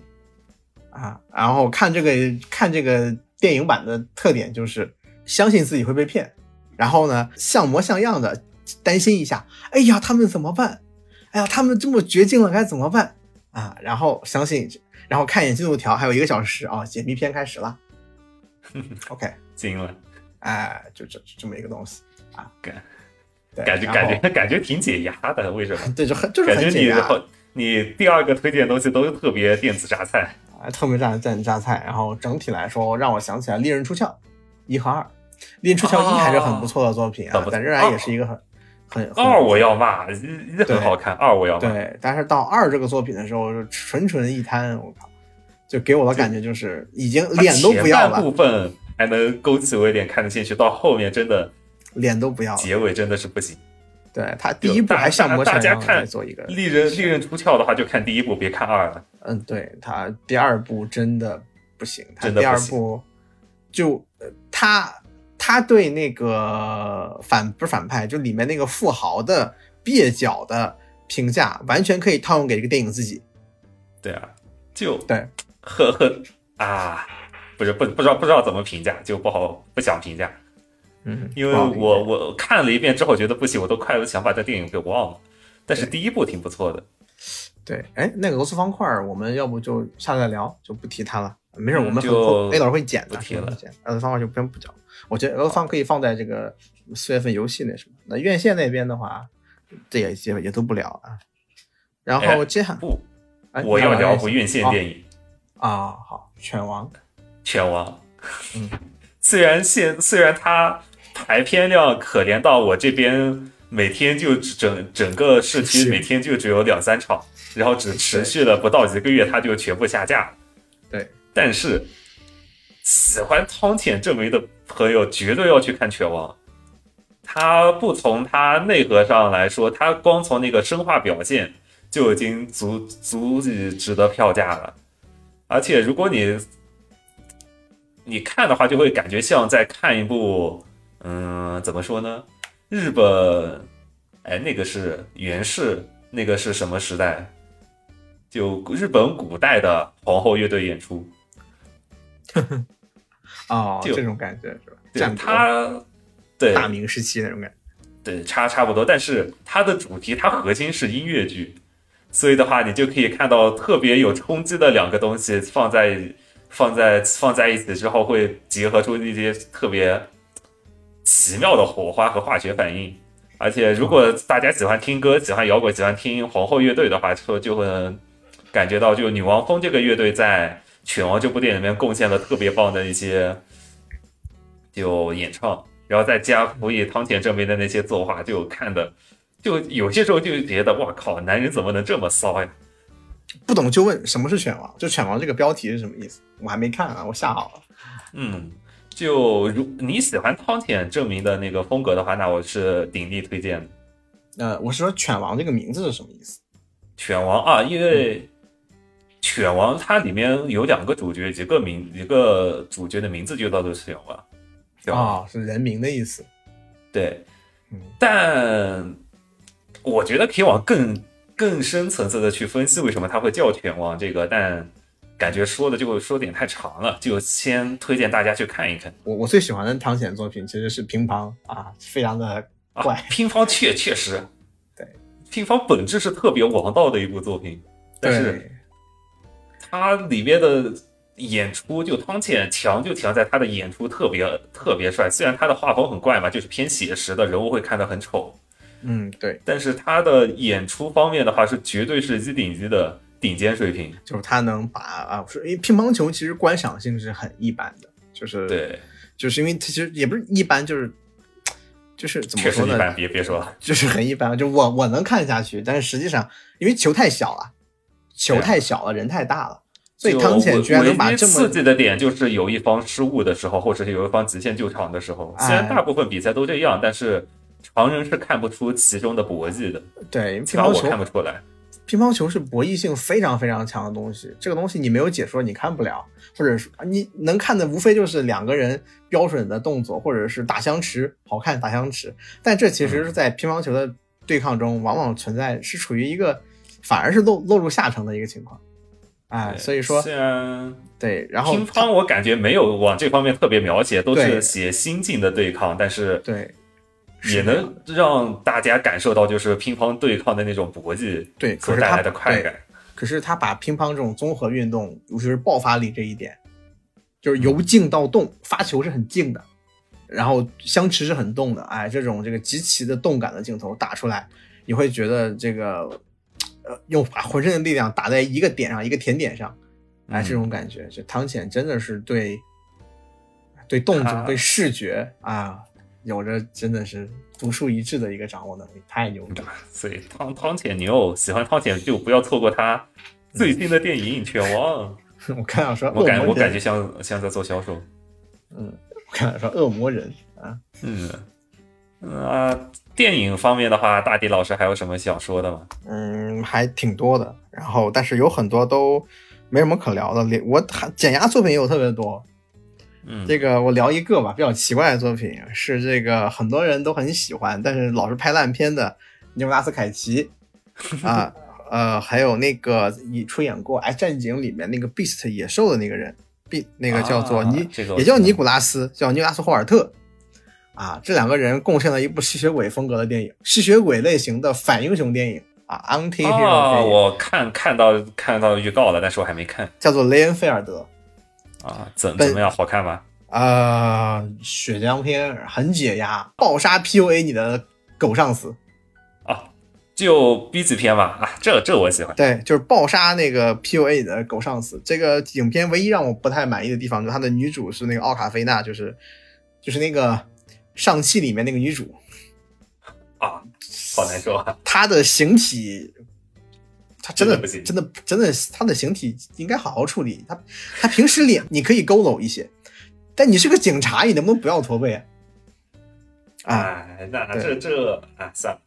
啊。然后看这个看这个电影版的特点就是相信自己会被骗，然后呢像模像样的担心一下，哎呀他们怎么办？哎呀他们这么绝境了该怎么办啊？然后相信，然后看一眼进度条，还有一个小时啊，解谜篇开始了。OK，惊了，哎，就这这么一个东西啊，感感觉感觉感觉挺解压的，为什么？对，就很就是感觉很解压。你好，你第二个推荐的东西都特别电子榨菜。啊，特别榨蘸榨菜，然后整体来说让我想起来《利刃出鞘》一和二，《利刃出鞘一》还是很不错的作品啊，哦但仍然也是一个很很很二我要骂，一一很好看，二我要骂。对，但是到二这个作品的时候，就纯纯一滩，我靠，就给我的感觉就是已经脸都不要前半部了，分还能勾起我一点看得进去，到后面真的脸都不要了。结尾真的是不行。对他第一部还像模像样的大家看做一个，利刃利刃出鞘的话，就看第一部，别看二了。嗯，对他第二部真的不行，他第二部就呃他他对那个反不是反派，就里面那个富豪的蹩脚的评价，完全可以套用给这个电影自己。对啊，就对，呵呵啊，不是不不知道不知道怎么评价，就不好不想评价，嗯，因为我我看了一遍之后觉得不行，我都快想把这电影给忘了。但是第一部挺不错的，对，哎，那个俄罗斯方块，我们要不就下次再聊，就不提它了。没事，嗯我们就后 A 老师会剪的，不提了会剪俄罗斯方块就不用不讲。我觉得俄罗斯方可以放在这个四月份游戏那什么。那院线那边的话，这也也也都不聊啊。然后哎接下不，哎我要聊部院院线电影啊，好，犬王，《拳王》。嗯，虽然现虽然它排片量可怜到我这边每天就整整个市区每天就只有两三场，然后只持续了不到一个月，它就全部下架了。对，但是喜欢汤浅证明的朋友绝对要去看《拳王》。他不从他内核上来说，他光从那个生化表现就已经足足以值得票价了。而且如果你你看的话，就会感觉像在看一部，嗯，怎么说呢？日本，哎，那个是源氏，那个是什么时代？就日本古代的皇后乐队演出。哦，就这种感觉是吧？对战国它，对大明时期那种感觉。对，差差不多，但是它的主题，它核心是音乐剧，所以的话，你就可以看到特别有冲击的两个东西放在放在放在一起之后，会结合出一些特别奇妙的火花和化学反应。而且，如果大家喜欢听歌、喜欢摇滚、喜欢听皇后乐队的话，就就会感觉到，就女王蜂这个乐队在《犬王》这部电影里面贡献了特别棒的一些就演唱。然后再加辅以汤浅证明的那些作画，就看的，就有些时候就觉得，哇靠，男人怎么能这么骚呀？不懂就问什么是犬王？就犬王这个标题是什么意思？我还没看啊，我下好了。嗯，就如你喜欢汤浅证明的那个风格的话，那我是鼎力推荐的。呃，我是说犬王这个名字是什么意思？犬王啊，因为犬王它里面有两个主角，一个名一个主角的名字就叫做犬王，对吧？啊、是人名的意思。对嗯，但我觉得可以往更更深层次的去分析为什么它会叫犬王这个，但感觉说的就说点太长了，就先推荐大家去看一看我我最喜欢的汤浅作品其实是乒乓啊，非常的啊怪。。乒乓确确实，对，乒乓本质是特别王道的一部作品，但是，它里面的演出就汤浅强就强在他的演出特别特别帅，虽然他的画风很怪嘛，就是偏写实的人物会看得很丑，嗯，对，但是他的演出方面的话是绝对是一顶级的顶尖水平。就是他能把啊，我说因为乒乓球其实观赏性是很一般的，就是，对，就是因为它其实也不是一般，就是就是怎么说呢？一般，别别说了。就是很一般，就我我能看下去，但是实际上因为球太小了，球太小了，人太大了，所以就汤浅居然能把这么刺激的点就是有一方失误的时候，或者是有一方极限救场的时候。虽然哎大部分比赛都这样，但是常人是看不出其中的博弈的，对，因为起码我乒乓球看不出来。乒乓球是博弈性非常非常强的东西，这个东西你没有解说你看不了，或者是你能看的无非就是两个人标准的动作，或者是打相持，好看打相持。但这其实是在乒乓球的对抗中，往往存在是处于一个反而是落落入下乘的一个情况。哎，所以说对，然后乒乓我感觉没有往这方面特别描写，都是写心境的对抗，但是对也能让大家感受到就是乒乓对抗的那种搏击对，所带来的快感。可是他把乒乓这种综合运动，尤其是爆发力这一点，就是由静到动，发球是很静的，然后相持是很动的，哎，这种这个极其的动感的镜头打出来，你会觉得这个，呃，用把浑身的力量打在一个点上，一个甜点上，哎，嗯这种感觉，这汤浅真的是对，对动作、对视觉啊，有着真的是独树一帜的一个掌握能力，太牛了。所以汤汤浅牛喜欢汤浅就不要错过他最新的电影《犬王》。我看到说我感我恶魔人感觉像像在做销售。嗯我看到说恶魔人啊，嗯，啊，电影方面的话，大迪老师还有什么想说的吗？嗯，还挺多的。然后，但是有很多都没什么可聊的。连我还减压作品也有特别多。嗯，这个我聊一个吧，比较奇怪的作品是这个很多人都很喜欢，但是老是拍烂片的尼古拉斯凯奇。啊，呃，还有那个你出演过《X 战警》里面那个 Beast 野兽的那个人，B 那个叫做啊尼，也叫尼古拉斯，叫尼古拉斯霍尔特。啊，这两个人贡献了一部吸血鬼风格的电影，吸血鬼类型的反英雄电影啊，anti-hero 啊，电影。我看看到看到预告了，但是我还没看。叫做雷恩菲尔德。啊，怎怎么样？好看吗？啊、血浆片很解压，暴杀 PUA 你的狗上司，啊，就 B 级片嘛，啊，这这我喜欢。对，就是暴杀那个 PUA 你的狗上司。这个影片唯一让我不太满意的地方，就是它的女主是那个奥卡菲娜，就是就是那个上汽里面那个女主，啊，好难受啊！她的形体。她真的真的不行真的真的，形体应该好好处理。他他平时脸你可以佝偻一些，但你是个警察，你能不能不要驼背啊？啊，哎，那对这这啊，算了，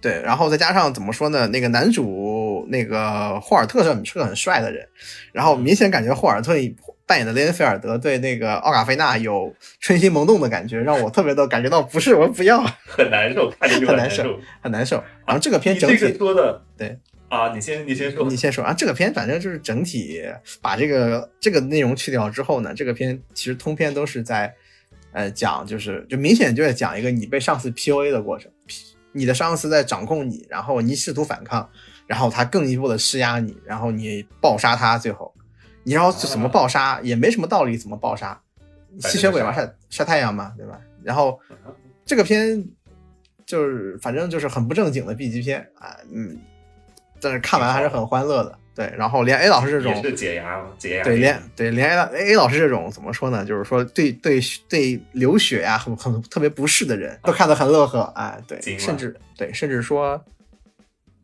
对，然后再加上怎么说呢？那个男主那个霍尔特是很是个很帅的人，然后明显感觉霍尔特扮演的雷恩菲尔德对那个奥卡菲娜有春心萌动的感觉，让我特别的感觉到不是，我不要，很难受，看着就很难受。很难受。然后这个片整你这个体，说的，对啊，你先你先说你先说啊，这个片反正就是整体把这个这个内容去掉之后呢，这个片其实通篇都是在呃讲，就是就明显就在讲一个你被上司 PUA 的过程，你的上司在掌控你，然后你试图反抗，然后他更一步的施压你，然后你暴杀他，最后你然后怎么暴杀也没什么道理，怎么暴杀？吸血鬼嘛，晒晒太阳嘛，对吧？然后这个片就是反正就是很不正经的 B 级片啊，嗯，但是看完还是很欢乐的。对，然后连 A 老师这种也是解压解压。对，连对连 A 老 A 老师这种怎么说呢？就是说对对对流血呀、很很特别不适的人都看得很乐呵，哎，对甚至对，甚至说，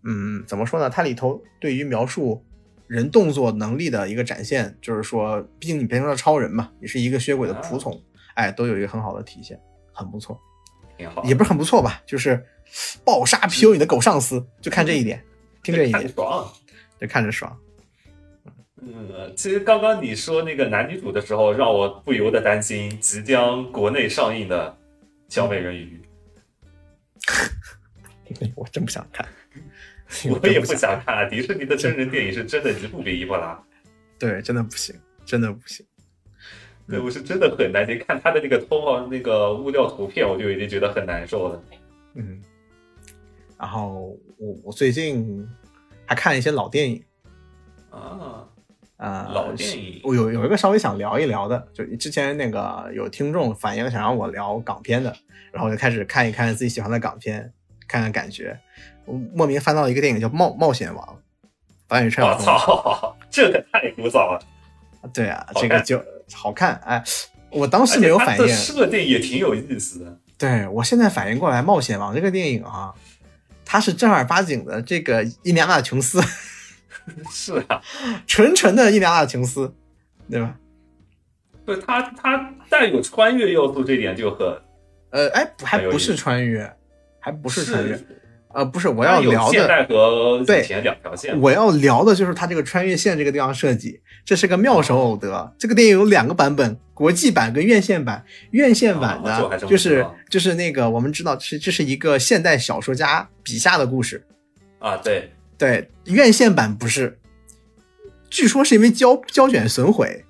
嗯，怎么说呢？它里头对于描述人动作能力的一个展现，就是说，毕竟你变成了超人嘛，你是一个血鬼的仆从，哎，都有一个很好的体现，很不错，挺好，也不是很不错吧，就是暴杀 PU 你的狗上司，就看这一点，听这一点，看爽。就看着爽。嗯，其实刚刚你说那个男女主的时候，让我不由得担心即将国内上映的《小美人鱼 我真不想看，》，我也不想看啊。迪士尼的真人电影是真的一部比一部拉，对，真的不行，真的不行。对我是真的很担心。看他的那个通报那个物料图片，我就已经觉得很难受了。嗯，然后我我最近还看一些老电影啊，啊、老电影我有有一个稍微想聊一聊的，就之前那个有听众反映想让我聊港片的，然后我就开始看一看自己喜欢的港片，看看感觉。我莫名翻到一个电影叫《冒冒险王》，导演是陈我。操，这个太古早了，对啊，这个就好看。哎，我当时没有反应，的设定也挺有意思的。对我现在反应过来，《冒险王》这个电影啊，它是正儿八经的这个印第安纳琼斯，是啊，纯纯的印第安纳琼斯，对吧？不是它它带有穿越要素，这点就很呃，哎，还不是穿越，还不是穿越，是呃，不是，我我要聊的，现代和以对前两条线。我要聊的就是它这个穿越线这个地方设计，这是个妙手偶得。这个电影有两个版本，国际版跟院线版。院线版的就是就是那个我们知道是这是一个现代小说家笔下的故事，啊，对，对，院线版不是，据说是因为胶胶卷损毁，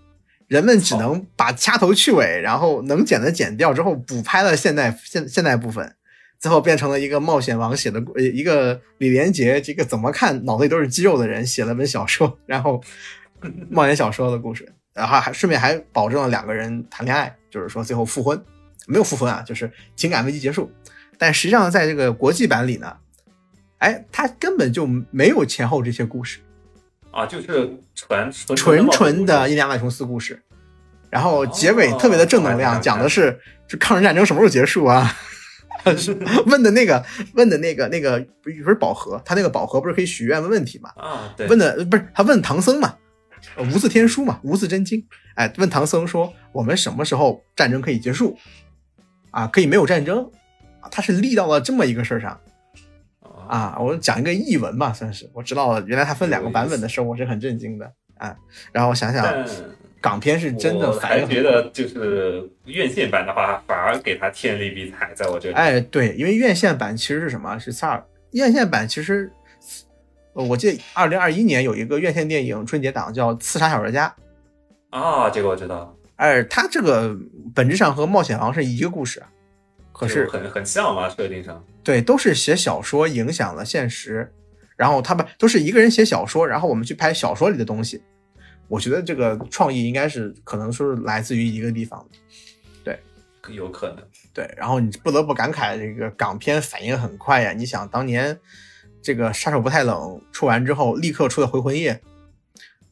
人们只能把掐头去尾，然后能剪的剪掉之后补拍了现代现现代部分，最后变成了一个冒险王写的呃一个李连杰这个怎么看脑子里都是肌肉的人写了本小说，然后冒险小说的故事，然后还顺便还保证了两个人谈恋爱，就是说最后复婚，没有复婚啊，就是情感危机结束，但实际上在这个国际版里呢。哎，他根本就没有前后这些故事，啊，就是纯纯纯纯的印第安纳琼斯故事。然后结尾特别的正能量，哦讲的是就抗日战争什么时候结束啊？问的那个问的那个那个不是宝盒，他那个宝盒不是可以许愿问问题吗？问的不是他问唐僧嘛？呃 无字天书嘛，无字真经。哎，问唐僧说，我们什么时候战争可以结束？啊，可以没有战争？啊，他是立到了这么一个事儿上啊。我讲一个译文吧，算是我知道了，原来它分两个版本的时候，我是很震惊的啊。然后我想想，港片是真的，我还觉得就是院线版的话，反而给他添了一笔彩，在我这里。哎，对，因为院线版其实是什么？是萨尔院线版其实。我记得二零二一年有一个院线电影春节档叫《刺杀小说家》啊，这个我知道。哎，它这个本质上和《冒险王》是一个故事，可是很很像嘛，设定上。对，都是写小说影响了现实，然后他们都是一个人写小说，然后我们去拍小说里的东西。我觉得这个创意应该是可能说是来自于一个地方对，有可能。对，然后你不得不感慨这个港片反应很快呀！你想当年。这个杀手不太冷出完之后，立刻出的回魂夜，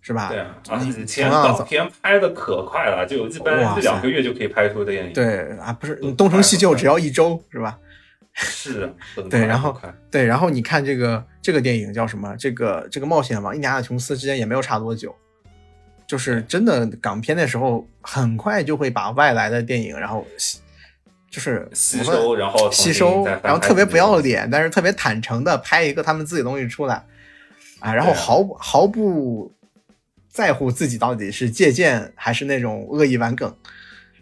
是吧？对啊，以前港片拍的可快了，就一般一两个月就可以拍出电影。对啊，不是东成西就只要一周，是吧？是，对，然后对，然后你看这个这个电影叫什么？这个这个冒险王，印第安纳琼斯之间也没有差多久，就是真的港片那时候很快就会把外来的电影，然后。就是吸收，然后吸收，然后特别不要脸，但是特别坦诚的拍一个他们自己东西出来，啊，然后毫毫不在乎自己到底是借鉴还是那种恶意玩梗，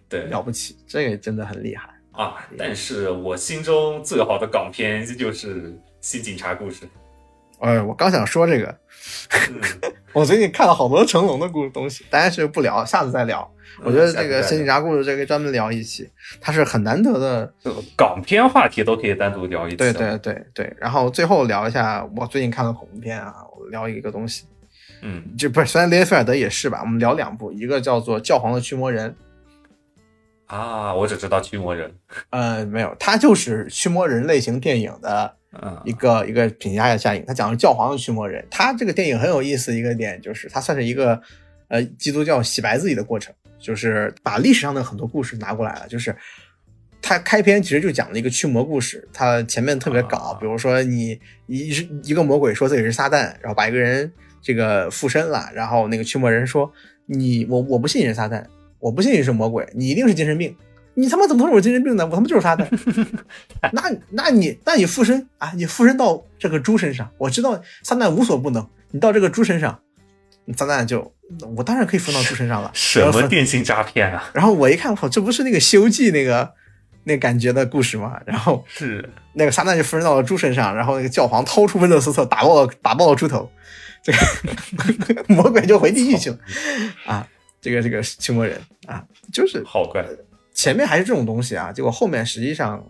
对，了不起，这个真的很厉害啊！但是我心中最好的港片就是《新警察故事》。哎，我刚想说这个，我最近看了好多成龙的故东西，但是不聊，下次再聊。我觉得这个《新警察故事》这个专门聊一期，它是很难得的港片话题，都可以单独聊一期。对对对对，然后最后聊一下我最近看的恐怖片啊，我聊一个东西，嗯，就不是，虽然雷菲尔德也是吧，我们聊两部，一个叫做《教皇的驱魔人》啊，我只知道驱魔人，呃，没有，它就是驱魔人类型电影的一个一个评价下影，他讲的教皇的驱魔人，他这个电影很有意思一个点就是他算是一个呃基督教洗白自己的过程。就是把历史上的很多故事拿过来了，就是他开篇其实就讲了一个驱魔故事，他前面特别搞，比如说你一一个魔鬼说自己是撒旦，然后把一个人这个附身了，然后那个驱魔人说你我我不信你是撒旦，我不信你是魔鬼，你一定是精神病，你他妈怎么能有精神病呢？我他妈就是撒旦，那那你那你附身啊，你附身到这个猪身上，我知道撒旦无所不能，你到这个猪身上，撒旦就。我当然可以附到猪身上了。什么电信诈骗啊？然后我一看，我这不是那个《西游记》那个那感觉的故事吗？然后是那个撒旦就附身到了猪身上，然后那个教皇掏出温勒斯特打爆了打爆了猪头，这个 魔鬼就回地狱去了啊！这个这个驱魔人啊，就是好怪。前面还是这种东西啊，结果后面实际上，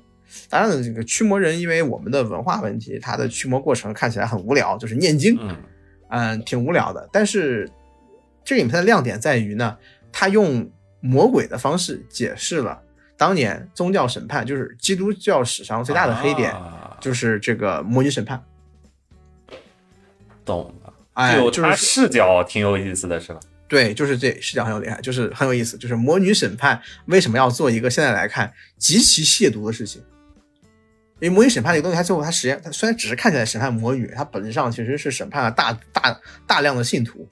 当然了，这个驱魔人因为我们的文化问题，他的驱魔过程看起来很无聊，就是念经，嗯，挺无聊的，但是。这个影片的亮点在于呢，他用魔鬼的方式解释了当年宗教审判，就是基督教史上最大的黑点，就是这个魔女审判。懂了，哎，就是视角挺有意思的，是吧？对，就是这视角很有厉害，就是很有意思。就是魔女审判为什么要做一个现在来看极其亵渎的事情？因为魔女审判这个东西，它最后它实验，它虽然只是看起来审判魔女，它本质上其实是审判了大大大量的信徒。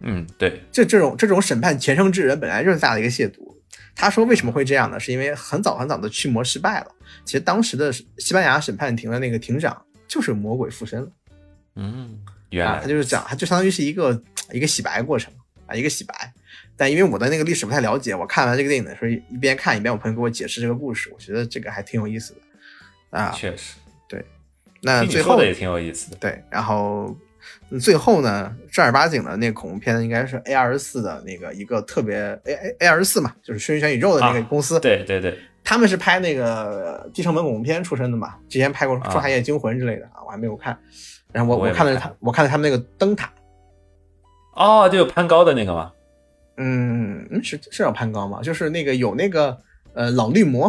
嗯，对，这这种这种审判前生之人本来就是大的一个亵渎。他说为什么会这样呢？是因为很早很早的驱魔失败了。其实当时的西班牙审判庭的那个庭长就是魔鬼附身了。嗯，原来他就是讲，他就相当于是一个一个洗白过程啊，一个洗白。但因为我的那个历史不太了解，我看完这个电影的时候一边看一边我朋友给我解释这个故事，我觉得这个还挺有意思的啊。确实，对。那最后也挺有意思的。对，然后。最后呢，正儿八经的那个恐怖片应该是 A 二十四的那个一个特别 A A A 二十四嘛，就是轩辕全宇宙的那个公司。对对对，他们是拍那个低成本恐怖片出身的嘛，之前拍过《仲夏夜惊魂》之类的啊，我还没有看。然后我我看的是他，我看的他们那个灯塔。哦，就攀高的那个吗？嗯，是是要攀高吗？就是那个有那个呃老绿魔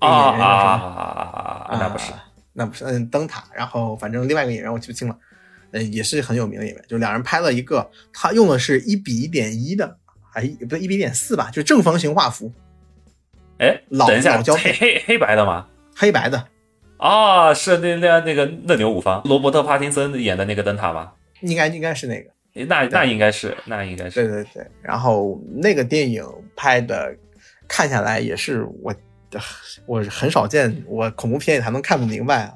啊啊啊啊，那不是，那不是嗯灯塔。然后反正另外一个演员我记不清了。呃，也是很有名的演员，就两人拍了一个，他用的是一比一点一的，还不是一比一点四吧，就正方形画幅。哎，老老胶黑黑黑白的吗？黑白的。啊，是那那那个《嫩牛五方》罗伯特·帕丁森演的那个灯塔吗？应该应该是那个。那那应该是，那应该是，对对对。然后那个电影拍的，看下来也是我我很少见，我恐怖片也还能看不明白啊。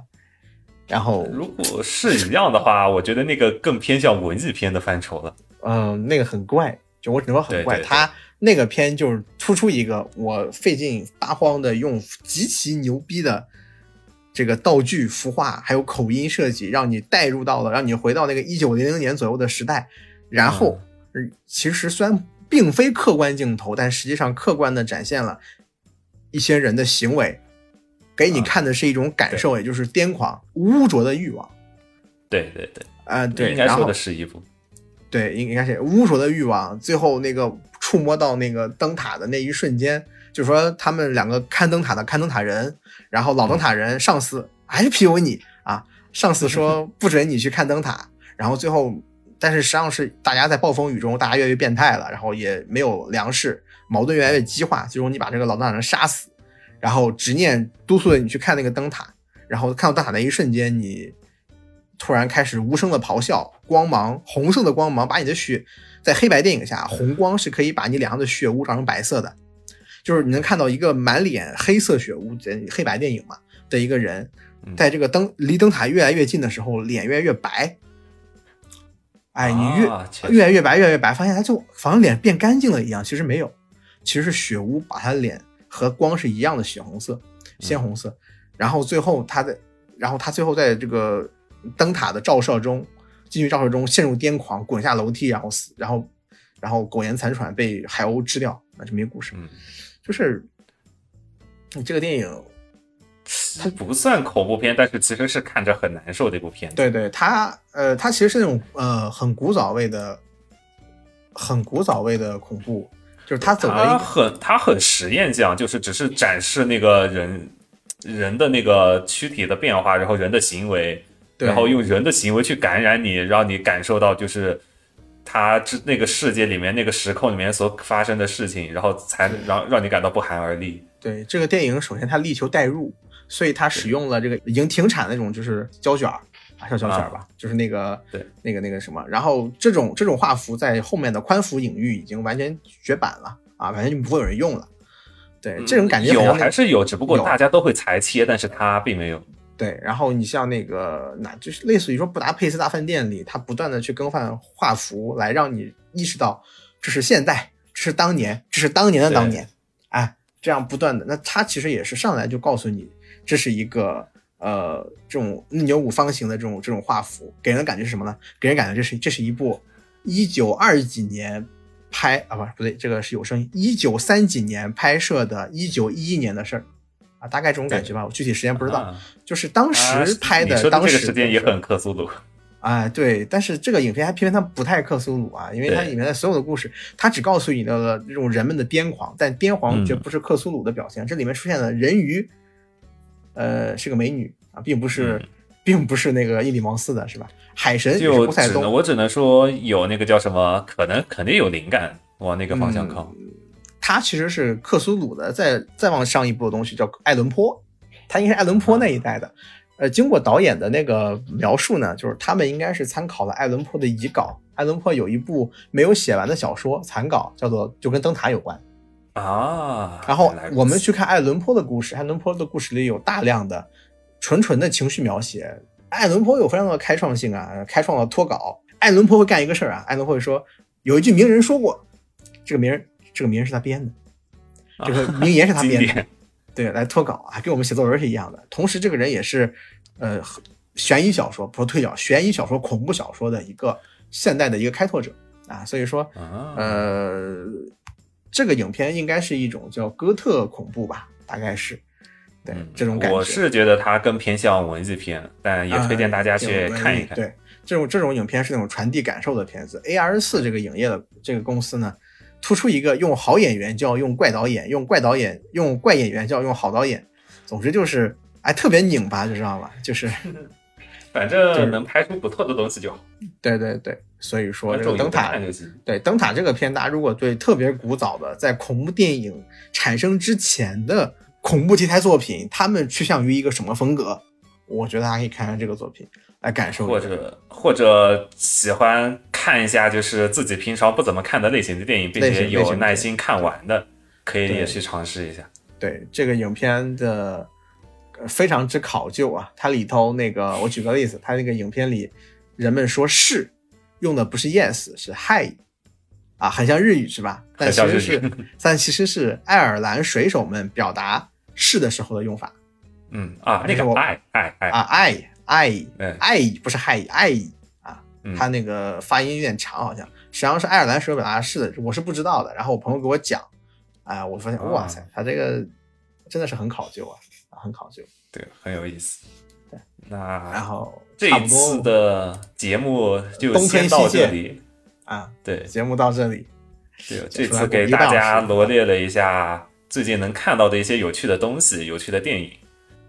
然后如果是一样的话，我觉得那个更偏向文艺片的范畴了。嗯，那个很怪，就我只能说很怪。对对对他那个片就是突出一个，我费劲八荒的用极其牛逼的这个道具、服化还有口音设计，让你带入到了，让你回到那个一九零零年左右的时代。然后，嗯其实虽然并非客观镜头，但实际上客观的展现了一些人的行为，给你啊看的是一种感受，也就是癫狂、污浊的欲望。对对对，啊、对，然后应该说的是一部。对，应应该是污浊的欲望。最后那个触摸到那个灯塔的那一瞬间，就说他们两个看灯塔的看灯塔人，然后老灯塔人上司还是 PU 你啊，上司说 不准你去看灯塔，然后最后，但是实际上是大家在暴风雨中，大家越来越变态了，然后也没有粮食，矛盾越来越激化，最终你把这个老灯塔人杀死，然后执念督促着你去看那个灯塔，然后看到灯塔那一瞬间，你突然开始无声的咆哮，光芒红色的光芒把你的血，在黑白电影下，红光是可以把你脸上的血污照成白色的，就是你能看到一个满脸黑色血污，这黑白电影嘛的一个人，嗯在这个灯离灯塔越来越近的时候，脸越来越白。哎，你越、啊越来越白，越来越白，发现他就好像脸变干净了一样，其实没有，其实是血污把他脸和光是一样的血红色、鲜红色。然后最后他在，然后他最后在这个灯塔的照射中，进去照射中陷入癫狂，滚下楼梯，然后死，然后然后苟延残喘被海鸥吃掉，那这么一个故事。嗯，就是你这个电影，它不算恐怖片，但是其实是看着很难受的一部片。对对，它呃，它其实是那种呃很古早味的，很古早味的恐怖，就是它走的一个很它很实验性，就是只是展示那个人人的那个躯体的变化，然后人的行为，然后用人的行为去感染你，让你感受到就是他之那个世界里面那个时空里面所发生的事情，然后才让让你感到不寒而栗。对这个电影，首先它力求代入，所以它使用了这个已经停产那种就是胶卷儿啊，叫胶卷儿吧，就是那个对那个那个什么，然后这种这种画幅在后面的宽幅领域已经完全绝版了啊，完全就不会有人用了。对，这种感觉好有还是有，只不过大家都会裁切，但是它并没有。对，然后你像那个，那就是类似于说布达佩斯大饭店里，他不断的去更换画幅，来让你意识到这是现代，这是当年，这是当年的当年，哎，这样不断的，那他其实也是上来就告诉你，这是一个呃这种牛五方形的这种这种画幅，给人的感觉是什么呢？给人感觉这是这是一部一九二几年拍啊不是不对，这个是有声音，一九三几年拍摄的，一九一一年的事儿啊，大概这种感觉吧，我具体时间不知道。啊就是当时拍的，当时这个时间也很克苏鲁。哎，对，但是这个影片还偏偏它不太克苏鲁啊，因为它里面的所有的故事，它只告诉你的这种人们的癫狂，但癫狂嗯绝不是克苏鲁的表现。这里面出现的人鱼，呃，是个美女啊，并不是，嗯并不是那个伊里芒斯的，是吧？海神就只能我只能说有那个叫什么，可能肯定有灵感往那个方向靠。它其实是克苏鲁的，再再往上一步的东西叫爱伦坡，它应该是爱伦坡那一代的。呃，经过导演的那个描述呢，就是他们应该是参考了爱伦坡的遗稿。爱伦坡有一部没有写完的小说残稿，叫做就跟灯塔有关。啊，然后我们去看爱伦坡的故事，爱伦坡的故事里有大量的纯纯的情绪描写。爱伦坡有非常的开创性啊，开创了脱稿。爱伦坡会干一个事儿啊，爱伦坡会说有一句名人说过，这个名人这个名人是他编的，这个名言是他 编的。对，来脱稿啊，跟我们写作文是一样的。同时，这个人也是，呃，悬疑小说不是推小悬疑小说、恐怖小说的一个现代的一个开拓者啊。所以说，啊，呃，这个影片应该是一种叫哥特恐怖吧，大概是，对、嗯这种感觉。我是觉得它更偏向文艺片，但也推荐大家去啊看一看。对，这种这种影片是那种传递感受的片子。A R 四这个影业的这个公司呢，突出一个用好演员就要用怪导演，用怪导演用怪演员就要用好导演，总之就是哎特别拧巴，就知道吧？就是 反就是正能拍出不错的东西就好，对对对，所以说这个灯塔。对灯塔这个片，大家如果对特别古早的在恐怖电影产生之前的恐怖题材作品，他们趋向于一个什么风格？我觉得大家可以看看这个作品来感受。或者或者喜欢看一下就是自己平常不怎么看的类型的电影，并且有耐心看完的，可以也去尝试一下。对这个影片的呃非常之考究啊，它里头那个我举个例子，它那个影片里人们说是用的不是 yes 是 hi 啊，很像日语是吧？但很像日其实是语但其实是爱尔兰水手们表达是的时候的用法嗯啊，那个我个爱爱爱，啊，爱爱嗯爱不是 hi 爱啊，他那个发音有点长，好像实际上是爱尔兰水手表达是的，我是不知道的。然后我朋友给我讲，啊，我发现啊哇塞，他这个真的是很考究啊，啊很考究。对，很有意思。对那然后这一次的节目就先到这里。啊，对，节目到这里，对，这次给大家罗列了一下最近能看到的一些有趣的东西、有趣的电影。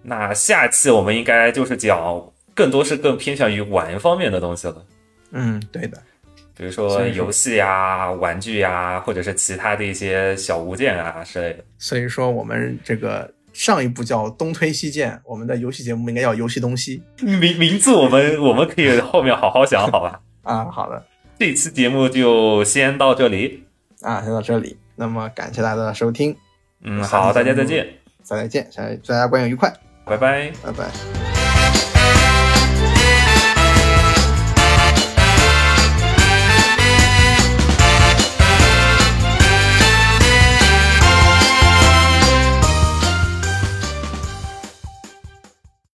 那下期我们应该就是讲更多是更偏向于玩方面的东西了，嗯，对的，比如说游戏呀、玩具呀，或者是其他的一些小物件啊之类的。所以说我们这个上一部叫东推西建，我们的游戏节目应该叫游戏东西名名字我们我们可以后面好好想，好吧？啊。好的，这期节目就先到这里。啊，先到这里。那么感谢大家的收听，嗯，好，大家再见，再见，下大家观影愉快，拜拜。拜拜。